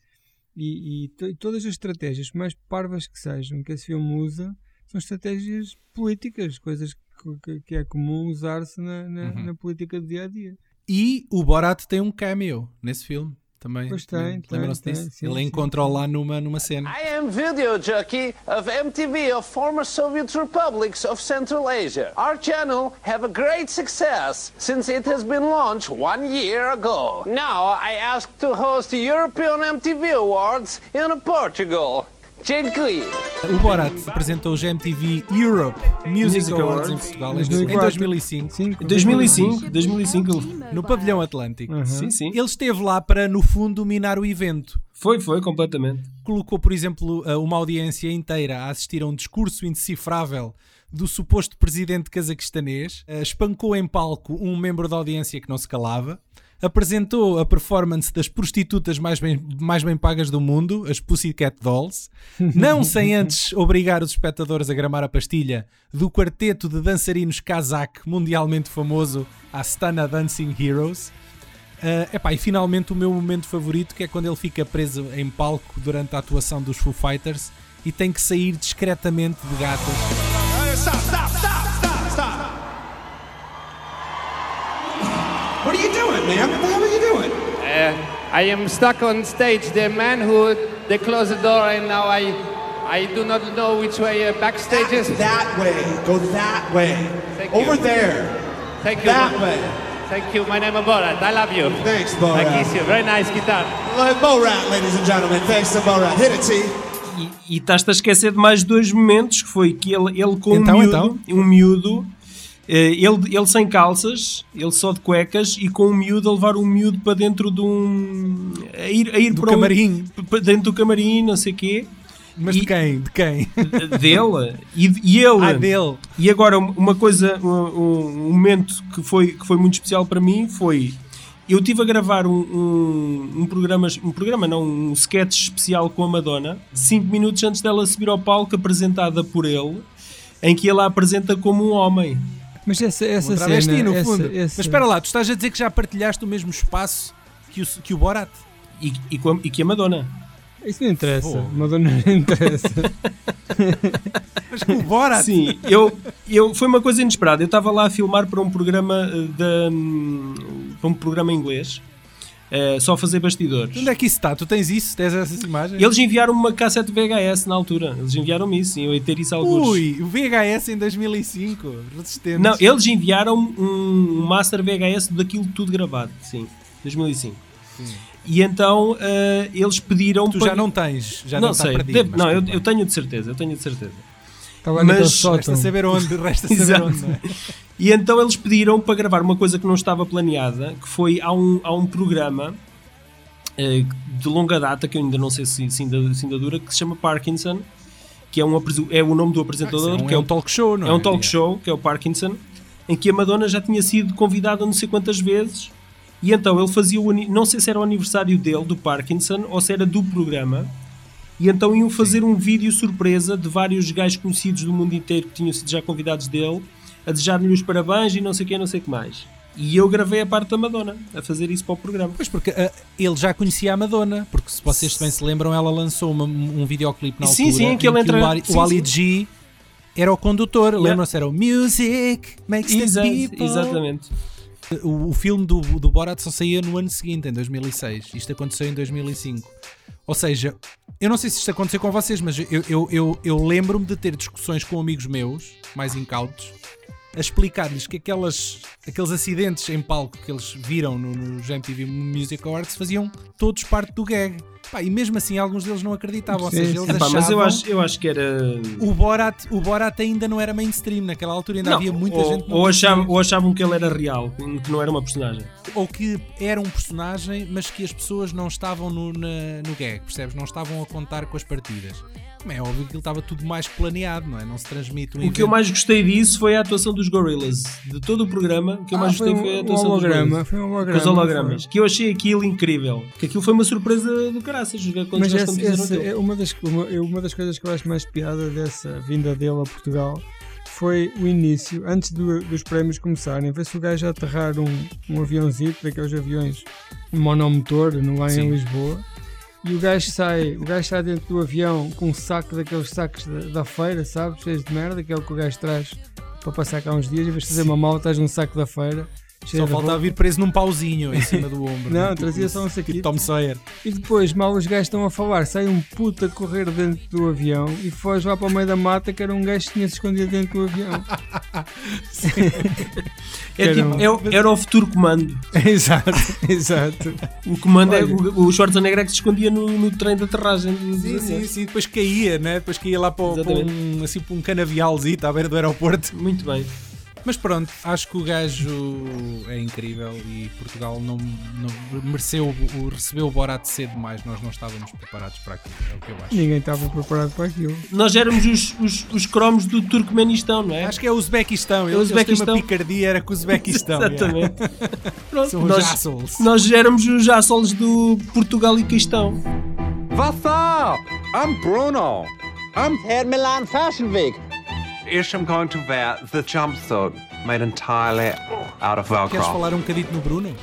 E, e todas as estratégias, mais parvas que sejam, que esse filme usa, são estratégias políticas, coisas que, que é comum usar-se na, na, uhum. na, política do dia a dia. E o Borat tem um cameo nesse filme. Também. Pois tem, Lembram-se disso? Sim, Ele encontra-o lá numa, numa cena. I am video jockey of MTV of former Soviet republics of Central Asia. Our channel have a great success since it has been launched one year ago. Now I ask to host the European MTV Awards in Portugal. O Borat apresentou os MTV Europe Music, Music Awards, em Portugal 2004. em 2005. Sim, 2005, 2005. No Pavilhão Atlântico. Uhum. Sim, sim. Ele esteve lá para, no fundo, minar o evento. Foi, foi, completamente. Colocou, por exemplo, uma audiência inteira a assistir a um discurso indecifrável do suposto presidente cazaquistanês, espancou em palco um membro da audiência que não se calava apresentou a performance das prostitutas mais bem, mais bem pagas do mundo, as Pussycat Dolls, não sem antes obrigar os espectadores a gramar a pastilha do quarteto de dançarinos kazakh mundialmente famoso, a Stana Dancing Heroes. Uh, epá, e finalmente o meu momento favorito, que é quando ele fica preso em palco durante a atuação dos Foo Fighters e tem que sair discretamente de gatas. Stop, stop, stop, stop, man? What the hell are you doing? Uh, I am stuck on stage. The man who they closed the door, and now I, I do not know which way uh, backstage is. That way. Go that way. Thank Over you. there. Thank you. That way. Thank you. My name is Borat. I love you. Thanks, Borat. I kiss you. Very nice guitar. Borat, ladies and gentlemen. Thanks to Borat. Hit it, T. E, e estás-te a esquecer de mais dois momentos, que foi que ele, ele com então, um miúdo, então? um miúdo ele, ele sem calças, ele só de cuecas e com um miúdo a levar um miúdo para dentro de um. a ir, a ir do para camarim. Um, dentro do camarim, não sei o quê. Mas e, de quem? De quem? Dele. E, e ele. Ah, dele. E agora, uma coisa, um, um, momento que foi, que foi muito especial para mim foi. Eu estive a gravar um, um, um, programa, um programa, não, um sketch especial com a Madonna, 5 minutos antes dela subir ao palco, apresentada por ele, em que ele a apresenta como um homem. Mas essa, essa cena... no essa, fundo. Essa... Mas espera lá, tu estás a dizer que já partilhaste o mesmo espaço que o, que o Borat? E, e, com a, e que a Madonna. Isso não interessa. Oh. Madonna não interessa. Mas com o Borat? Sim, eu, eu, foi uma coisa inesperada. Eu estava lá a filmar para um programa eh, de, para um programa inglês Uh, só fazer bastidores. Onde é que isso está? Tu tens isso? Tens essas imagens? Eles enviaram uma cassete VHS na altura. Eles enviaram isso, sim. Eu ia ter isso alguns. Ui, o VHS em 2005. Resistente. Não, eles enviaram um Master VHS daquilo tudo gravado, sim. 2005. Sim. E então uh, eles pediram. Tu já não tens, já não, não sei. Perdido, Deve, não, eu, eu, tenho de certeza, eu tenho de certeza. Estava mas resta saber onde, resta saber onde. É? E então eles pediram para gravar uma coisa que não estava planeada, que foi há um, há um programa uh, de longa data, que eu ainda não sei se, se, ainda, se ainda dura, que se chama Parkinson, que é, um, é o nome do apresentador. Ah, é um, que é, um talk show, não é? É um talk show, que é o Parkinson, em que a Madonna já tinha sido convidada não sei quantas vezes, e então ele fazia o, não sei se era o aniversário dele, do Parkinson, ou se era do programa, e então iam fazer um vídeo surpresa de vários gajos conhecidos do mundo inteiro que tinham sido já convidados dele, a desejar-lhe os parabéns e não sei o que, não sei o que mais. E eu gravei a parte da Madonna a fazer isso para o programa. Pois, porque uh, ele já conhecia a Madonna, porque se vocês bem se lembram, ela lançou uma, um videoclipe na altura. Sim, sim, que ele entra... o, Ali, sim, o Ali G era o condutor, yeah. lembram-se? Era o Music Makes Exa the People. Exatamente. O, o, filme do, do Borat só saía no ano seguinte, em 2006. Isto aconteceu em 2005. Ou seja, eu não sei se isto aconteceu com vocês, mas eu, eu, eu, eu lembro-me de ter discussões com amigos meus, mais incautos, a explicar-lhes que aquelas, aqueles acidentes em palco que eles viram no, no MTV Music Awards faziam todos parte do gag. Pá, e mesmo assim alguns deles não acreditavam. Ou seja, eles Epá, achavam mas eu acho, eu acho que era. O Borat, o Borat ainda não era mainstream naquela altura, ainda não, havia muita ou, gente. Ou achavam, ou achavam que ele era real, que não era uma personagem. Ou que era um personagem, mas que as pessoas não estavam no, na, no gag, percebes? Não estavam a contar com as partidas. É óbvio que ele estava tudo mais planeado, não é? Não se transmite um O evento. que eu mais gostei disso foi a atuação dos Gorillaz. De todo o programa, o que eu ah, mais gostei foi a atuação um holograma, dos Gorillaz. Foi um holograma. Os hologramas. Que eu achei aquilo incrível. Que aquilo foi uma surpresa do caraças. Quando Mas esse, esse é uma, das, uma, uma das coisas que eu acho mais piada dessa vinda dele a Portugal foi o início, antes do, dos prémios começarem, vê-se o gajo a aterrar um, um aviãozinho, daqueles aviões monomotor, no lá em Lisboa e o gajo sai, o gajo sai dentro do avião com um saco daqueles sacos da, da feira, sabes? Cheios de merda, que é o que o gajo traz para passar cá uns dias, em vez de fazer uma mala, estás num saco da feira só faltava vir preso num pauzinho em cima do ombro. não, trazia só um saquito. Tom Sawyer. E depois, mal os gajos estão a falar, sai um puto a correr dentro do avião e foge lá para o meio da mata que era um gajo que tinha se escondido dentro do avião. é tipo, era, era o futuro comando. exato, exato. O comando é, o, o Schwarzenegger é que se escondia no, no trem de aterragem. Sim, sim, sim. Depois caía, né? Depois caía lá para, para um, assim, para um canavialzinho à beira do aeroporto. Muito bem. Mas pronto, acho que o gajo é incrível e Portugal não, não mereceu, o, recebeu o Borat cedo demais. Nós não estávamos preparados para aquilo, é o que eu acho. Ninguém estava preparado para aquilo. Nós éramos os, os, os cromos do Turcomenistão, não é? Acho que é o Uzbequistão. Eles, Uzbequistão. uma picardia, era com o Uzbequistão. Exatamente. Pronto, São nós, assholes. nós éramos os assholes do Portugal e Quistão. What's up? I'm Bruno. I'm Herr Milan Fashion Week. Ish, I'm going to wear the jumpsuit made entirely out of Velcro. Queres falar um bocadinho no Bruno?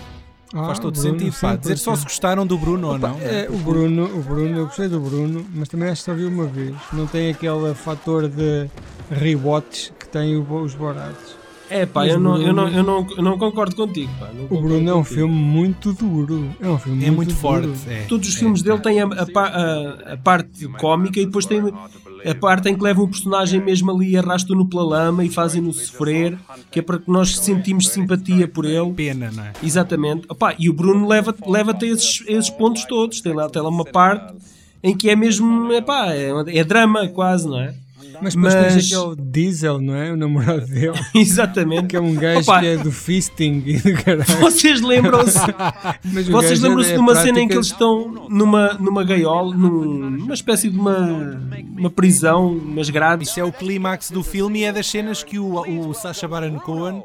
Ah, Faz todo Bruno, sentido, pá. Dizer só se gostaram do Bruno Opa, ou não. É, o Bruno, o Bruno, eu gostei do Bruno, mas também acho que só vi uma vez. Não tem aquele fator de rewatch que tem os Borados. É pá, eu, não, eu, não, eu, não, eu não concordo contigo. Pá, não o Bruno é um filme muito duro. É um filme é muito, muito forte. É, Todos os filmes é, dele têm a, a, a, parte cómica e depois tem a parte em que levam o personagem mesmo ali e arrastam-no pela lama e fazem-no sofrer, que é para que nós sentimos simpatia por ele. Pena, não é? Exatamente. Opa, e o Bruno leva-te leva a esses, esses pontos todos. Tem lá, tem lá uma parte em que é mesmo, epá, é, é drama quase, não é? Mas depois Mas... tens aquele Diesel, não é? O namorado dele. Exatamente. Que é um gajo Opa. que é do fisting e do caralho. Vocês lembram-se? Vocês lembram-se é de uma prática... cena em que eles estão numa, numa gaiola, numa espécie de uma, uma prisão, umas grades. Isso é o clímax do filme e é das cenas que o, o Sacha Baron Cohen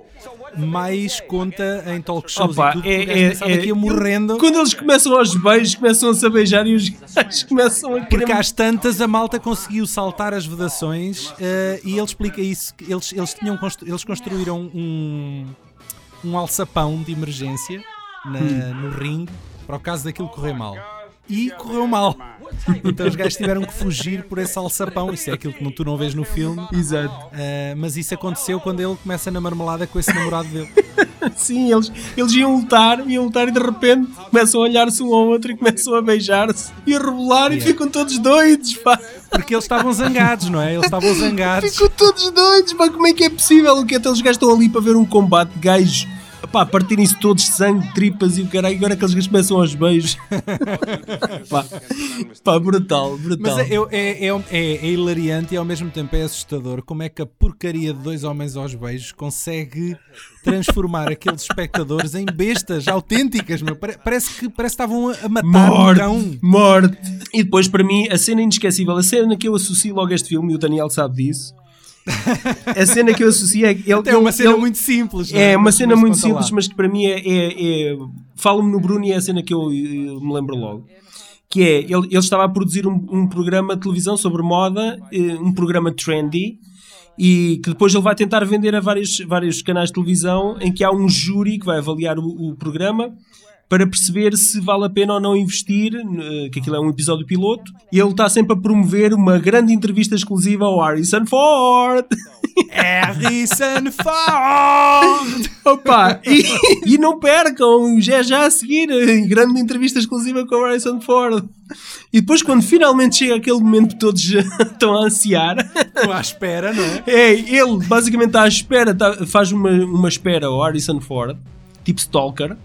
mais conta em talk shows Opa, e tudo, é, é, é, morrendo. Quando eles começam aos beijos, começam a se beijar e os gajos começam a Porque às tantas a malta conseguiu saltar as vedações uh, e ele explica isso. Eles, eles, tinham constru eles construíram um, um alçapão de emergência na, hum. no ringue para o caso daquilo correr mal. E correu mal. Então os gajos tiveram que fugir por esse alçapão. Isso é aquilo que tu não vês no filme. Exato. Uh, mas isso aconteceu quando ele começa na marmelada com esse namorado dele. Sim, eles, eles iam lutar, iam lutar e de repente começam a olhar-se um ao outro e começam a beijar-se e a rebolar yeah. e ficam todos doidos, pá. Porque eles estavam zangados, não é? Eles estavam zangados. Ficam todos doidos, pá. Como é que é possível? O que é que eles gastam ali para ver um combate de gajos? Pá, partirem-se todos sangue, tripas e o caralho, agora que eles começam aos beijos. pá, pá, brutal, brutal. Mas é, é, é, é, é hilariante e ao mesmo tempo é assustador como é que a porcaria de dois homens aos beijos consegue transformar aqueles espectadores em bestas autênticas, meu. Parece que, parece que estavam a matar morte, um cão. Morte. E depois, para mim, a cena inesquecível, a cena que eu associo logo a este filme, e o Daniel sabe disso, a cena que eu associo é. Ele, é uma cena ele, muito simples. É, é uma cena muito simples, lá. mas que para mim é. é, é Falo-me no Bruno e é a cena que eu, eu, me lembro logo. Que é, ele, ele estava a produzir um, um programa de televisão sobre moda, eh, um programa trendy, e que depois ele vai tentar vender a vários, vários canais de televisão em que há um júri que vai avaliar o, o programa para perceber se vale a pena ou não investir, eh, que aquilo é um episódio piloto, e ele está sempre a promover uma grande entrevista exclusiva ao Harrison Ford. Harrison Ford! Opa, e, e não percam, já já a seguir, grande entrevista exclusiva com o Harrison Ford. E depois, quando finalmente chega aquele momento que todos estão a ansiar, estão à espera, não é? É, ele basicamente está à espera, está, faz uma, uma espera ao Harrison Ford, tipo Stalker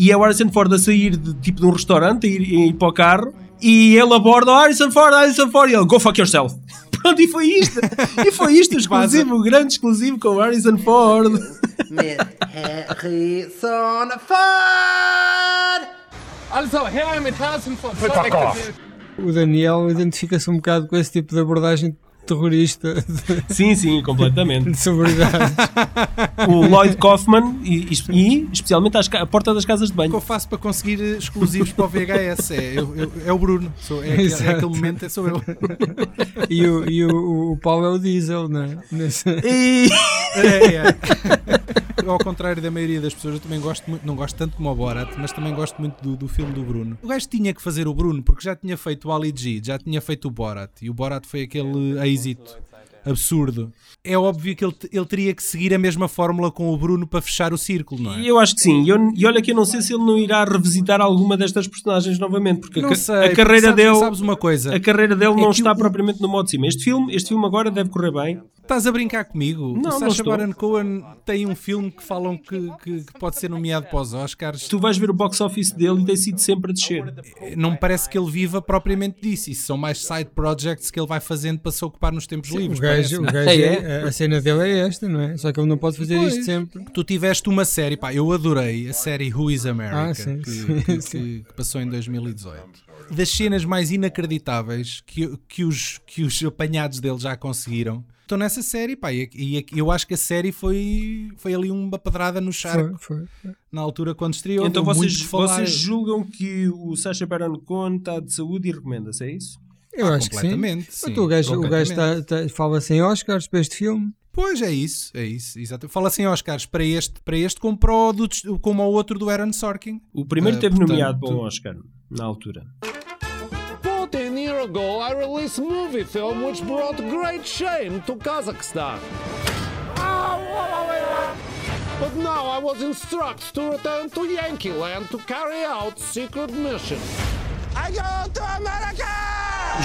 e é o Harrison Ford a sair de, tipo de um restaurante, a ir, a ir para o carro, e ele aborda o Harrison Ford, Harrison Ford, e ele, go fuck yourself. Pronto, e foi isto. E foi isto, exclusivo, o grande exclusivo com o Harrison Ford. Harrison Ford! Also, here mit Harrison Ford. O Daniel identifica-se um bocado com esse tipo de abordagem terrorista. Sim, sim, completamente. De celebridades. o Lloyd Kaufman e, e especialmente às, a porta das casas de banho. O que eu faço para conseguir exclusivos para o VHS é, eu, eu, é o Bruno. Sou, é, aquele, é, aquele momento, é sou eu. e o, e o, o Paulo é o Diesel, não é? Nesse... E... é, é. Ao contrário da maioria das pessoas, eu também gosto muito, não gosto tanto como o Borat, mas também gosto muito do, do filme do Bruno. O gajo tinha que fazer o Bruno porque já tinha feito o Ali G, já tinha feito o Borat e o Borat foi aquele êxito absurdo. É óbvio que ele, ele teria que seguir a mesma fórmula com o Bruno para fechar o círculo, não é? Eu acho que sim. E, olha que eu não sei se ele não irá revisitar alguma destas personagens novamente, porque a, sei, a carreira sabes, dele. Sabes uma coisa? A carreira dele é não está o... propriamente no modo de cima. Este filme, este filme agora deve correr bem. Estás a brincar comigo? Não, o Sacha Baron Cohen tem um filme que falam que, que, que, pode ser nomeado para os Oscars. Tu vais ver o box office dele e tem sido sempre a descer. Não me parece que ele viva propriamente disso. Isso são mais side projects que ele vai fazendo para se ocupar nos tempos Sim, livres. O gajo, o gajo é, é, a cena dele é esta, não é? Só que ele não pode fazer pois. isto sempre. Tu tiveste uma série, pá, eu adorei a série Who is America, ah, sim, que, sim, que, sim. que passou em 2018 das cenas mais inacreditáveis que, que, os, que os apanhados dele já conseguiram estão nessa série, pá, e, e, eu acho que a série foi, foi ali uma pedrada no charco foi, foi, foi. na altura quando estreou. Então vocês, vocês julgam que o Sacha Baron Cohen está de saúde e recomenda-se, é isso? Eu ah, acho que sim. sim o gajo, o gajo tá, tá, fala sem Oscars para este filme. Pois é isso, é isso, exato. Fala sem Oscars para este, para este como, para o do, como ao outro do Aaron Sorkin. O primeiro uh, teve portanto, nomeado para um Oscar na altura. 14 years ago, I released movie film which brought great shame to Kazakhstan. But now I was instructed to return to Yankee Land to carry out secret mission. I go to America!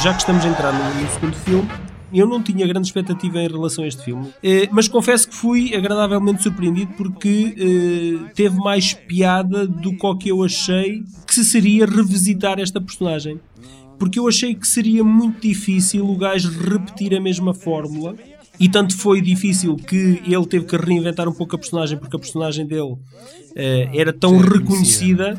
Já que estamos a entrar no, segundo filme, eu não tinha grande expectativa em relação a este filme, eh, mas confesso que fui agradavelmente surpreendido porque eh, teve mais piada do que eu achei que seria revisitar esta personagem porque eu achei que seria muito difícil o gajo repetir a mesma fórmula. E tanto foi difícil que ele teve que reinventar um pouco a personagem, porque a personagem dele uh, era tão reconhecida,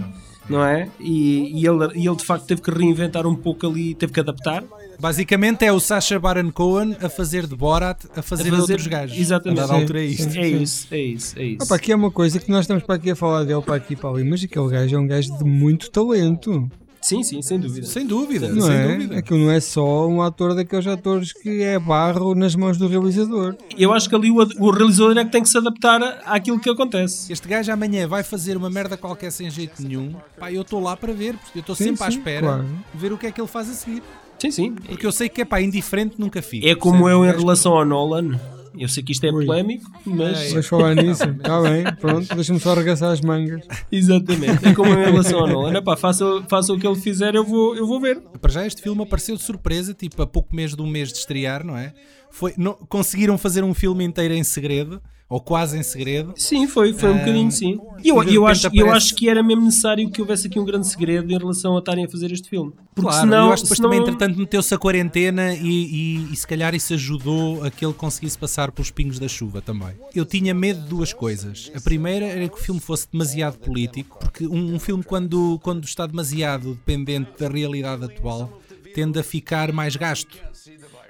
não é? E, e, ele, e ele de facto teve que reinventar um pouco ali, teve que adaptar. Basicamente é o Sacha Baron Cohen a fazer de Borat a fazer, a fazer outros gajos. Exatamente. A altura é isto. É isso, é isso, é isso. Opa, aqui é uma coisa que nós estamos para aqui a falar dele para aqui para ali, mas aquele gajo é um gajo de muito talento. Sim, sim, sem dúvida. Sem dúvida, não sem é? dúvida. Aquilo não é só um ator daqueles atores que é barro nas mãos do realizador. Eu acho que ali o, o realizador é que tem que se adaptar àquilo que acontece. Este gajo amanhã vai fazer uma merda qualquer sem jeito nenhum. Pá, eu estou lá para ver, porque eu estou sempre sim, à espera claro. de ver o que é que ele faz a seguir. Sim, sim. Porque eu sei que é pá, indiferente nunca fica. É como eu em relação ao Nolan Eu sei que isto é Ui. polémico, mas. Vais falar nisso? Está bem, pronto, deixa-me só arregaçar as mangas. Exatamente, é como em relação ao Nolan. Pá, faça, faça o que ele fizer, eu vou, eu vou ver. Para já, este filme apareceu de surpresa, tipo, a pouco mês de um mês de estrear, não é? Foi, não, conseguiram fazer um filme inteiro em segredo ou quase em segredo. Sim, foi, foi um bocadinho sim. E eu, eu, acho, aparece... eu acho que era mesmo necessário que houvesse aqui um grande segredo em relação a estarem a fazer este filme. Porque claro, senão, eu acho que depois senão... também, entretanto, meteu-se a quarentena e, e, e, se calhar isso ajudou a que ele conseguisse passar pelos pingos da chuva também. Eu tinha medo de duas coisas. A primeira era que o filme fosse demasiado político, porque um, um filme, quando, quando está demasiado dependente da realidade atual, tende a ficar mais gasto.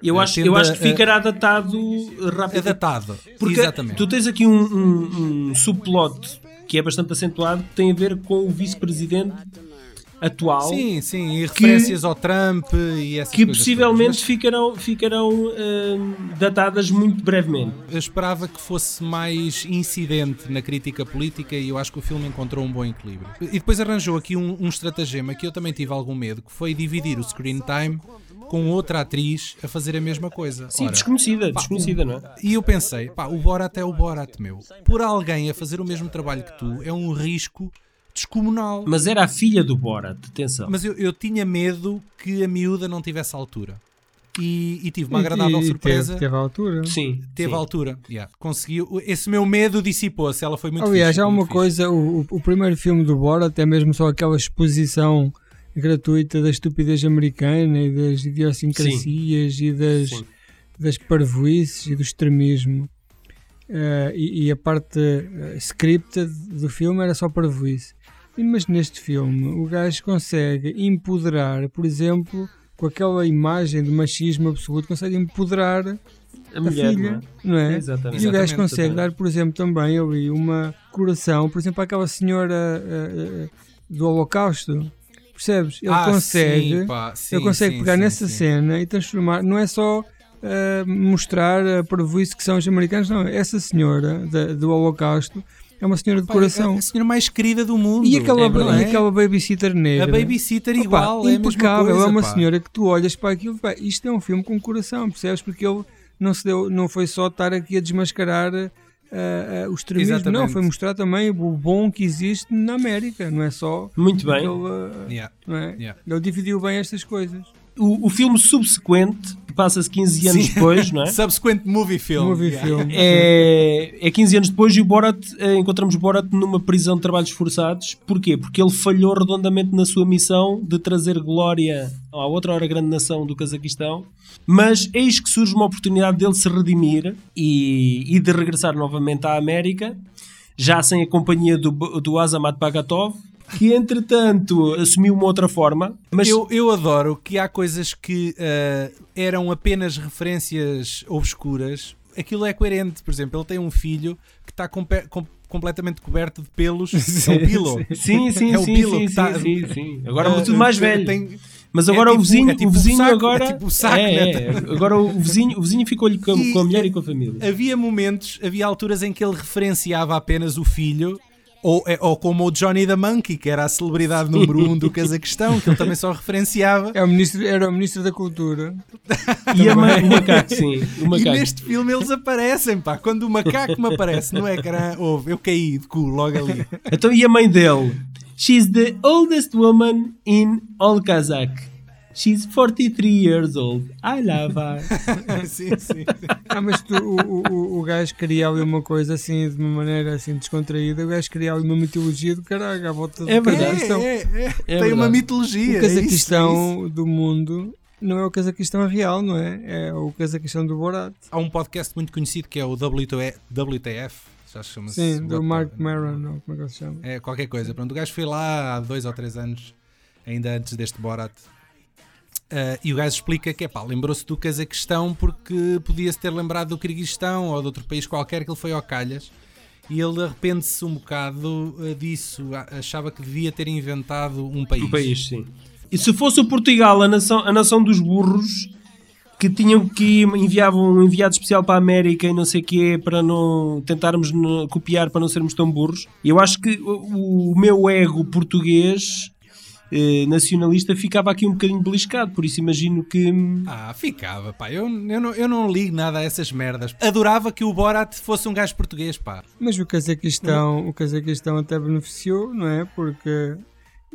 Eu acho, eu acho que ficará datado rápido. É datado, porque exatamente. Tu tens aqui um, um, um subplot que é bastante acentuado, que tem a ver com o vice-presidente atual. Sim, sim, e referências que, ao Trump e essas Que possivelmente mas... ficarão, ficarão uh, datadas muito brevemente. Eu esperava que fosse mais incidente na crítica política e eu acho que o filme encontrou um bom equilíbrio. E depois arranjou aqui um, um estratagema que eu também tive algum medo, que foi dividir o screen time com outra atriz a fazer a mesma coisa. Sim, Ora, desconhecida, pá, desconhecida, não é? E eu pensei, pá, o Borat é o Borat, meu. Por alguém a fazer o mesmo trabalho que tu é um risco descomunal. Mas era a filha do Borat, atenção. Mas eu, eu tinha medo que a miúda não tivesse altura. E, e, tive uma agradável e, surpresa. Teve, teve a altura. Sim. Teve sim. a altura. Yeah. Conseguiu. Esse meu medo dissipou-se. Ela foi muito Aliás, há uma fixe. coisa: o, o primeiro filme do Borat é mesmo só aquela exposição gratuita da estupidez americana e das idiosincrasias Sim. e das, das parvoices e do extremismo. Uh, e, e, a parte uh, scripted do filme era só parvoice. Mas neste filme o gajo consegue empoderar, por exemplo, com aquela imagem de machismo absoluto, consegue empoderar a, a mulher, filha, não é? Não é? Exatamente. E o gajo consegue dar, por exemplo, também ali uma coração, por exemplo, àquela senhora uh, do Holocausto, Percebes? Ele ah, consegue, sim, pá, sim, ele consegue sim, pegar nessa cena e transformar. Não é só uh, mostrar a prejuízo que são os americanos, não. Essa senhora da, do Holocausto é uma senhora de coração. É a senhora mais querida do mundo. E aquela, é, e aquela babysitter negra. A babysitter igual, Opa, é impecável. Coisa, é uma pá. senhora que tu olhas para aquilo. Pá, isto é um filme com coração, percebes? Porque ele não, se deu, não foi só estar aqui a desmascarar uh, uh, o extremismo. Não, foi mostrar também o bom que existe na América, não é só. Muito bem. Ele, uh, yeah. é? yeah. ele dividiu bem estas coisas. O, o filme subsequente, passa-se 15 anos Sim. depois, não é? Subsequent movie film. Movie yeah. film. É, é 15 anos depois e o Borat, encontramos Borat numa prisão de trabalhos forçados. Porquê? Porque ele falhou redondamente na sua missão de trazer glória à outra hora grande nação do Cazaquistão mas eis que surge uma oportunidade dele se redimir e, e de regressar novamente à América, já sem a companhia do, do Azamat Bagatov, que entretanto assumiu uma outra forma. Mas eu, eu adoro que há coisas que uh, eram apenas referências obscuras. Aquilo é coerente, por exemplo, ele tem um filho que está com, com, completamente coberto de pelos. Sim, é o Pilo. Sim, sim, é o sim, Pilo sim, tá... sim, sim, Agora uh, tudo mais velho. Tem, mas agora é tipo, o vizinho, é tipo o vizinho saco, agora. É tipo saco, é, né? é. Agora o vizinho, o vizinho ficou-lhe com, com, a mulher e com a família. Havia momentos, havia alturas em que ele referenciava apenas o filho. Ou, é, ou como o Johnny the Monkey, que era a celebridade número um do Cazaquistão, que ele também só referenciava. É o ministro, era o ministro da Cultura. e a mãe, o macaco, sim. O macaco. E neste filme eles aparecem, pá. Quando o macaco me aparece no ecrã, ouve, eu caí de cu logo ali. Então e a mãe dele? She's the oldest woman in all Kazakh. She's 43 years old. I love her. sim, sim. Ah, mas tu, o, o, o gajo queria ali uma coisa assim, de uma maneira assim descontraída. O gajo queria ali uma mitologia do caralho à volta do é verdade. É, é, é. é Tem verdade. uma mitologia. O Cazaquistão é isso, do mundo não é o Cazaquistão real, não é? É o Cazaquistão do Borat. Há um podcast muito conhecido que é o WTF já chama-se. Sim, do Mark Maron, não, como é que se chama? É, qualquer coisa. Pronto, o gajo foi lá há dois ou três anos, ainda antes deste Borat. Uh, e o gajo explica que pá, lembrou-se do Cazaquistão porque podia-se ter lembrado do Kirguistão ou de outro país qualquer que ele foi ao Calhas e ele arrepende-se um bocado uh, disso, achava que devia ter inventado um país. Um país, sim. E se fosse o Portugal, a nação, a nação dos burros, que tinham que enviavam um enviado especial para a América e não sei quê para não tentarmos copiar para não sermos tão burros. Eu acho que o, o meu ego português eh, nacionalista, ficava aqui um bocadinho beliscado. Por isso imagino que. Hum, ah, ficava, pá. Eu, eu, não, eu não ligo nada a essas merdas. Adorava que o Borat fosse um gajo português, pá. Mas o Cazaquistão, o Cazaquistão até beneficiou, não é? Porque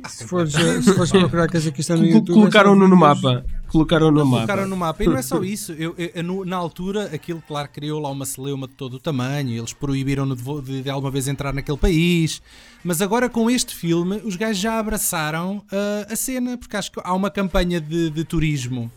se fores, se fores procurar Cazaquistão no YouTube. Colocaram-no no mapa. Colocaram no mapa. Colocaram no mapa. E não é só isso. Eu, eu, na altura, aquilo, claro, criou lá uma celeuma de todo o tamanho. Eles proibiram-no de, de, de, alguma vez entrar naquele país. Mas agora, com este filme, os gajos já abraçaram uh, a cena. Porque acho que há uma campanha de, de turismo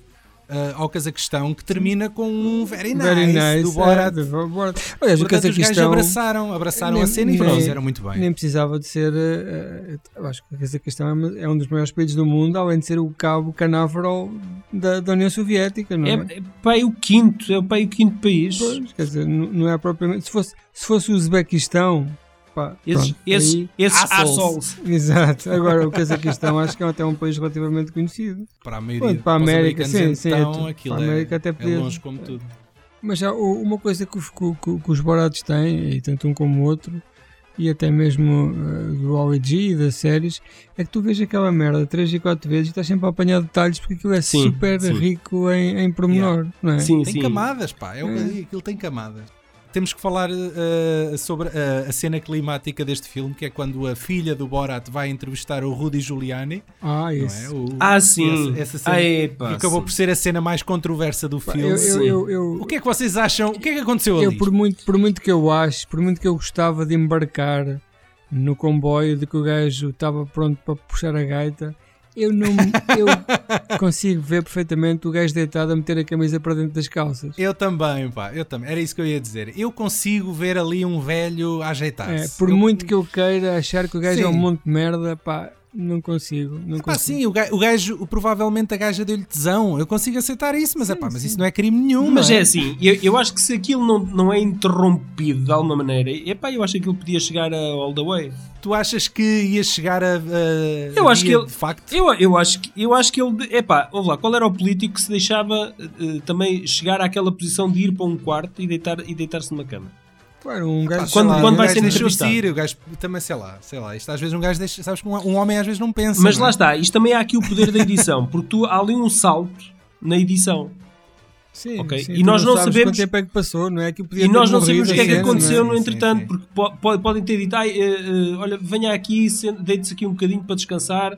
uh, ao Cazaquistão que termina com um very nice, very nice do Borat. É, do Borat. Aliás, o Cazaquistão abraçaram, abraçaram nem, a cena e nem, fizeram muito bem. Nem precisava de ser. Uh, acho que o Cazaquistão é um dos maiores países do mundo, além de ser o cabo canáveral da, da União Soviética, não é? É, é pai o quinto, é o pai o quinto país. Pois, quer dizer, não, não é propriamente. Se fosse, se fosse o Uzbequistão Pá, esses, esses, aí, esses assholes. Exato. Agora, o Cazaquistão acho que é até um país relativamente conhecido. Para a maioria. Pronto, para a América, sim, sim. Então, é, aquilo para a América é, até poder, é longe como tudo. Mas já uma coisa que, que, que, que os Borados têm, e tanto um como o outro, e até mesmo uh, do OG e das séries, é que tu vês aquela merda 3 e 4 vezes e estás sempre a apanhar detalhes porque aquilo é sim, super sim. rico em, em pormenor, yeah. não é? Sim, tem sim. camadas, pá, é o que é. aquilo tem camadas temos que falar uh, sobre a, a, cena climática deste filme, que é quando a filha do Borat vai entrevistar o Rudy Giuliani. Ah, isso. É? O, ah, sim. Essa, essa cena, que acabou sim. por ser a cena mais controversa do filme. Eu, eu, eu, o que é que vocês acham? O que é que aconteceu ali? Por muito, por muito que eu acho, por muito que eu gostava de embarcar no comboio de que o gajo estava pronto para puxar a gaita eu não eu consigo ver perfeitamente o gajo deitado a meter a camisa para dentro das calças. Eu também, pá, eu também. Era isso que eu ia dizer. Eu consigo ver ali um velho a ajeitar-se. É, por eu... muito que eu queira achar que o gajo Sim. é um monte de merda, pá, não consigo. Não epá, consigo. Sim, o gajo, o gajo, provavelmente a gaja deu-lhe tesão. Eu consigo aceitar isso, mas, sim, epá, mas isso não é crime nenhum. Mas é? é assim, eu, eu acho que se aquilo não, não é interrompido de alguma maneira, epá, eu acho que aquilo podia chegar a all the way. Tu achas que ia chegar a. a eu acho que ele, de facto? Eu, eu, acho que, eu acho que ele. Epá, vamos lá, qual era o político que se deixava uh, também chegar àquela posição de ir para um quarto e deitar-se e deitar numa cama? Claro, um gajo. quando, lá, quando um vai ser entrevistado. Ir, o gajo também, sei lá, sei lá. Isto às vezes um gajo deixa. Sabes que um, homem às vezes não pensa. Mas não lá é? está, isto também há aqui o poder da edição, porque tu, há ali um salto na edição. Sim, okay? sim, e nós não, sabemos quanto tempo é que passou, não é? Que e nós não sabemos o que é que aconteceu no entretanto, sim, sim. porque podem ter dito, ah, uh, olha, venha aqui, deite-se aqui um bocadinho para descansar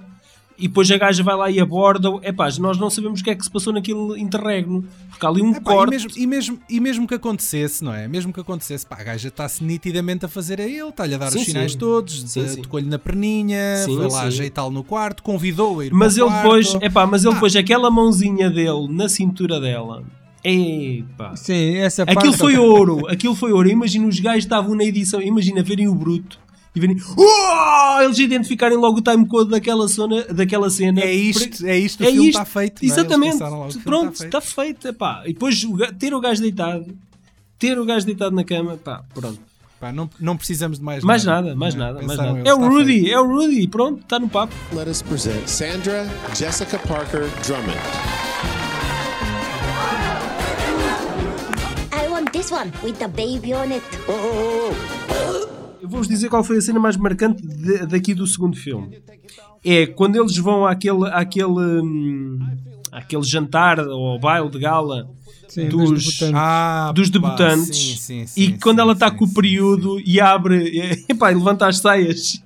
e depois a gaja vai lá e aborda. É pá, nós não sabemos o que é que se passou naquele interregno. Porque há ali um Epá, corte. E mesmo, e, mesmo, e mesmo que acontecesse, não é? Mesmo que acontecesse, pá, a gaja está-se nitidamente a fazer a ele, está-lhe a dar sim, os sinais sim. todos, tocou-lhe na perninha, sim, foi lá ajeitá-lo no quarto, convidou-o a ir mas ele depois, é pá, mas ele depois, aquela mãozinha dele na cintura dela. Epá. Sim, essa Aquilo foi ouro, aquilo foi ouro. Imagina os gajos estavam na edição, imagina verem o bruto e verem uh, eles identificarem logo o timecode daquela, zona, daquela cena. É isto, é isto, o é filme está feito. É? Exatamente, é? pronto, está feito. Está feito epá. E depois ter o gajo deitado, ter o gajo deitado na cama, pá, pronto. Pá, não, não precisamos de mais, mais nada. nada mais nada, mais nada. É o Rudy, feito. é o Rudy, pronto, está no papo. Let us present Sandra Jessica Parker Drummond. I want this one with the baby on it. Oh, oh, oh. Eu vou-vos dizer qual foi a cena mais marcante de, daqui do segundo filme. É quando eles vão àquele, àquele, hum, àquele jantar ou baile de gala Sim, dos, dos debutantes, ah, dos debutantes sim, sim, sim, e quando ela está com o período e abre e, pá, e levanta as saias.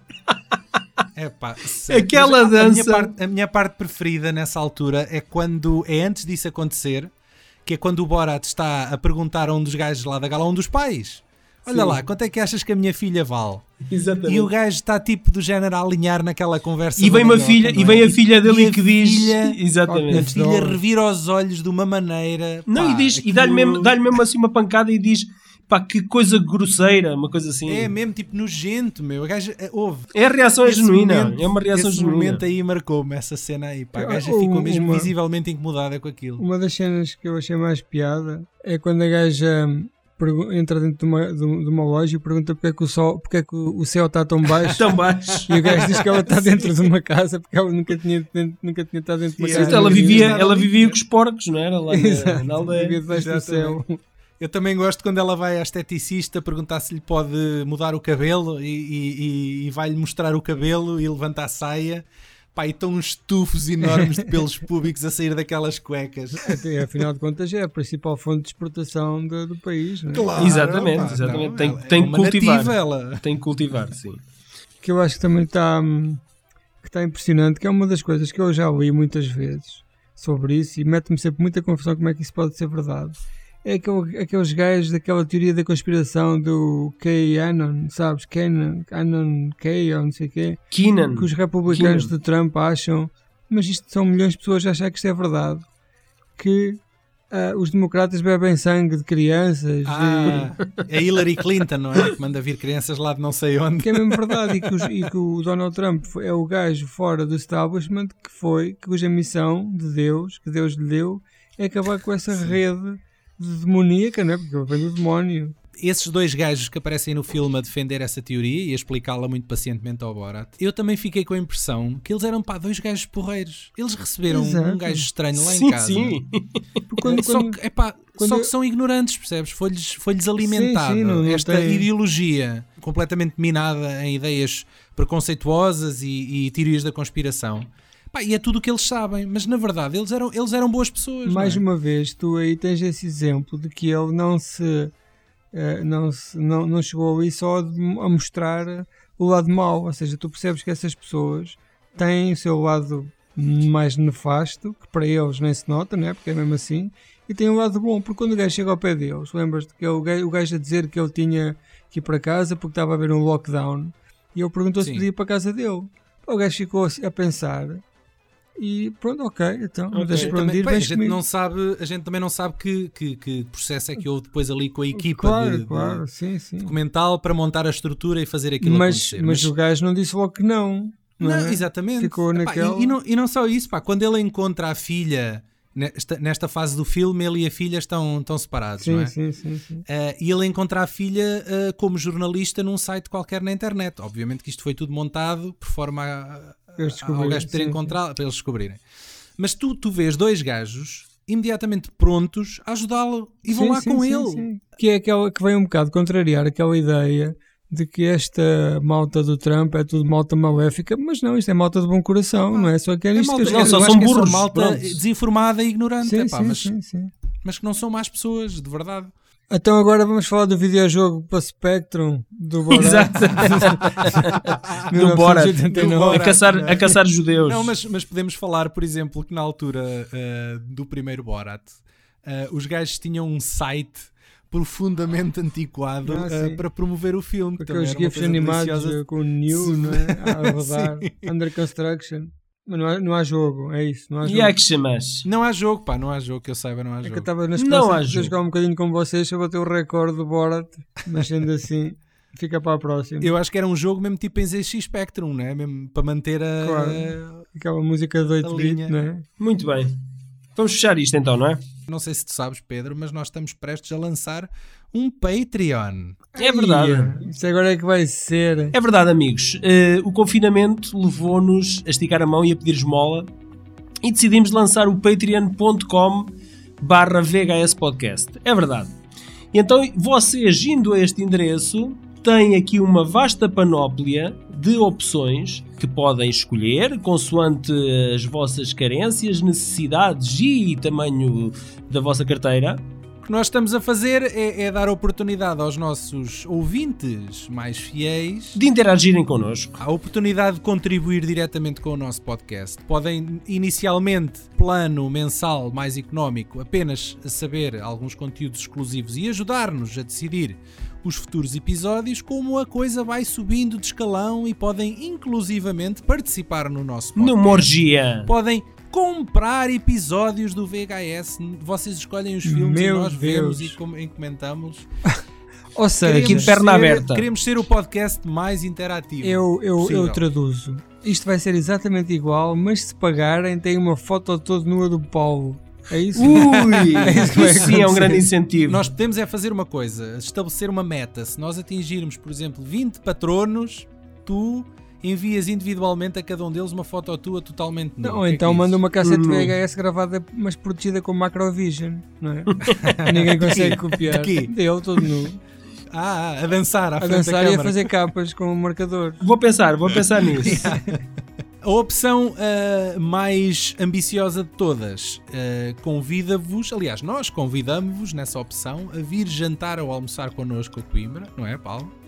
Epá, Aquela dança. A minha, parte, a minha parte preferida nessa altura é quando é antes disso acontecer, que é quando o Borat está a perguntar a um dos gajos lá da gala, um dos pais Olha Sim. lá, quanto é que achas que a minha filha vale? Exatamente. E o gajo está tipo do género a alinhar naquela conversa. E vem, uma filha, e vem a filha dele e que diz. Filha, Exatamente. A filha revira os olhos de uma maneira. Não, pá, e, diz, aquilo... e dá-lhe mesmo, dá mesmo assim uma pancada e diz. Pá, que coisa grosseira, uma coisa assim. É mesmo tipo nojento, meu. A gaja, ouve. É a reação é genuína. Momento, é uma reação esse genuína. momento aí marcou-me essa cena aí. Pá, a gaja ficou mesmo uma, visivelmente incomodada com aquilo. Uma das cenas que eu achei mais piada é quando a gaja entra dentro de uma, de uma loja e pergunta porque é que o, sol, porque é que o céu está tão baixo. tão baixo. E o gajo diz que ela está dentro de uma casa porque ela nunca tinha, nunca tinha estado dentro de uma yeah. casa. Ela vivia, ela vivia com os porcos, não era? Lá na, na aldeia. Vivia debaixo do céu. Eu também gosto quando ela vai à esteticista perguntar se lhe pode mudar o cabelo e, e, e vai-lhe mostrar o cabelo e levanta a saia Pá, e estão uns estufos enormes de pelos públicos a sair daquelas cuecas. Até, afinal de contas, é a principal fonte de exportação do, do país. Não é? Claro, exatamente, pá, exatamente. Não, tem, tem é que cultivar. Ela. Tem que cultivar, sim. Que eu acho que também está que está impressionante, que é uma das coisas que eu já li muitas vezes sobre isso e mete-me sempre muita confusão como é que isso pode ser verdade é aquele, aqueles gajos daquela teoria da conspiração do K-Anon, sabes? Kenan, Anon K ou não sei o quê. Keenan. Que os republicanos Keenan. de Trump acham, mas isto são milhões de pessoas a achar que isto é verdade, que uh, os democratas bebem sangue de crianças. Ah, e... é Hillary Clinton, não é? Que manda vir crianças lá de não sei onde. Que é mesmo verdade e que, os, e que o Donald Trump é o gajo fora do establishment que foi, cuja missão de Deus, que Deus lhe deu, é acabar com essa Sim. rede demoníaca, né? porque vem do demónio. Esses dois gajos que aparecem no filme a defender essa teoria e a explicá-la muito pacientemente ao Borat, eu também fiquei com a impressão que eles eram pá, dois gajos porreiros. Eles receberam Exato. um gajo estranho lá sim, em casa. Sim. Quando, só, quando, que, epá, só que são ignorantes, percebes? Foi-lhes foi não esta tem... ideologia completamente minada em ideias preconceituosas e, e teorias da conspiração Pá, e é tudo o que eles sabem, mas na verdade eles eram, eles eram boas pessoas. Mais é? uma vez, tu aí tens esse exemplo de que ele não se. Uh, não, se, não, não chegou ali só a mostrar o lado mau, ou seja, tu percebes que essas pessoas têm o seu lado mais nefasto, que para eles nem se nota, né? porque é mesmo assim, e tem um lado bom, porque quando o gajo chega ao pé deles, lembras-te que é o gajo, o gajo a dizer que ele tinha que ir para casa porque estava a haver um lockdown, e ele perguntou Sim. se podia ir para a casa dele. O gajo ficou a pensar e pronto, ok, então okay. deixa a gente não sabe A gente também não sabe que, que, que, processo é que houve depois ali com a equipa claro, de, claro, de sim, sim. documental para montar a estrutura e fazer aquilo mas, acontecer. Mas, mas o gajo não disse logo que não. Não, não é? exatamente. Ficou Epá, naquela... e, e, não, e não só isso, pá, quando ele encontra a filha Nesta, nesta, fase do filme, ele e a filha estão, estão separados, sim, não é? Sim, sim, sim. Uh, e ele encontra a filha uh, como jornalista num site qualquer na internet. Obviamente que isto foi tudo montado por forma a, a, ao gajo poder para eles descobrirem. Mas tu, tu vês dois gajos imediatamente prontos a ajudá-lo e vão sim, lá sim, com sim, ele. Que é aquela que vem um bocado contrariar aquela ideia de que esta malta do Trump é tudo malta maléfica, mas não, isto é malta de bom coração, não é só que é isto malta, que não, só são é burros, malta desinformada e ignorante, epá, mas, mas que não são más pessoas, de verdade. Então agora vamos falar do videojogo para Spectrum do Borat. Exato. do Borat. A caçar, a caçar judeus. Não, mas, mas podemos falar, por exemplo, que na altura uh, do primeiro Borat, uh, os gajos tinham um site profundamente antiquado ah, uh, para promover o filme. Aqueles gifs animados deliciosa. com o New, não é? A rodar. Under Construction. Mas não há, não há jogo, é isso. Não há jogo. E é? Não há jogo, pá, não há jogo que eu saiba, não há é jogo. que eu estava na esperança de jogar um bocadinho com vocês para bater o recorde do Borat, mas sendo assim, fica para a próxima. Eu acho que era um jogo mesmo tipo em ZX Spectrum, não é? Mesmo para manter a. Claro. Aquela música de 8 bit, não é? Muito bem. Vamos fechar isto então, não é? Não sei se tu sabes, Pedro, mas nós estamos prestes a lançar um Patreon. É verdade. Isso agora é que vai ser. É verdade, amigos. Uh, o confinamento levou-nos a esticar a mão e a pedir esmola e decidimos lançar o patreon.com barra VHS Podcast. É verdade. E então vocês indo a este endereço têm aqui uma vasta panóplia de opções que podem escolher consoante as vossas carências, necessidades e tamanho da vossa carteira que nós estamos a fazer é, é, dar oportunidade aos nossos ouvintes mais fiéis de interagirem connosco. A oportunidade de contribuir diretamente com o nosso podcast. Podem, inicialmente, plano mensal mais económico, apenas saber alguns conteúdos exclusivos e ajudar-nos a decidir os futuros episódios, como a coisa vai subindo de escalão e podem inclusivamente participar no nosso podcast. Numa orgia. Podem comprar episódios do VHS. Vocês escolhem os filmes Meu e nós Deus. vemos e comentamos. Ou seja, aqui de perna ser, aberta. Queremos ser o podcast mais interativo. Eu, eu, eu traduzo. Isto vai ser exatamente igual, mas se pagarem, tem uma foto toda nua do Paulo. É isso? Ui! é isso, isso sim é um grande incentivo. Nós podemos é fazer uma coisa, estabelecer uma meta. Se nós atingirmos, por exemplo, 20 patronos, tu envias individualmente a cada um deles uma foto tua totalmente nua. Não, é então é manda uma cassete VHS gravada, mas protegida com Macrovision, não é? Ninguém consegue copiar. Aqui. Dele todo nu. Ah, a dançar, à a dançar e a fazer capas com o marcador. Vou pensar, vou pensar nisso. A opção uh, mais ambiciosa de todas uh, convida-vos, aliás, nós convidamos-vos nessa opção a vir jantar ou almoçar connosco a Coimbra, não é, Paulo?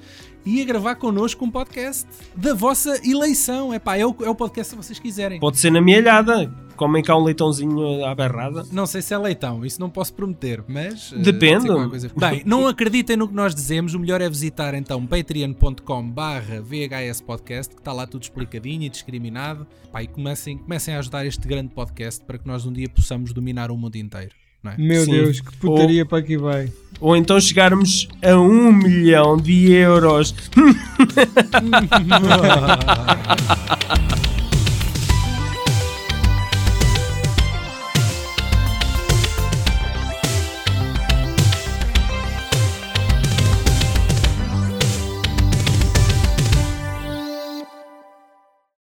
E a gravar connosco um podcast da vossa eleição. Epá, é, o, é o podcast que vocês quiserem. Pode ser na minha alhada. Comem cá um leitãozinho à berrada. Não sei se é leitão, isso não posso prometer, mas. Eh, Depende. Uh, Bem, não acreditem no que nós dizemos, o melhor é visitar então patreon.com/barra VHS Podcast, que está lá tudo explicadinho e discriminado. Pá, e comecem, comecem a ajudar este grande podcast para que nós um dia possamos dominar o mundo inteiro. É? Meu Sim. Deus, que putaria ou, para aqui vai. Ou então chegarmos a um milhão de euros.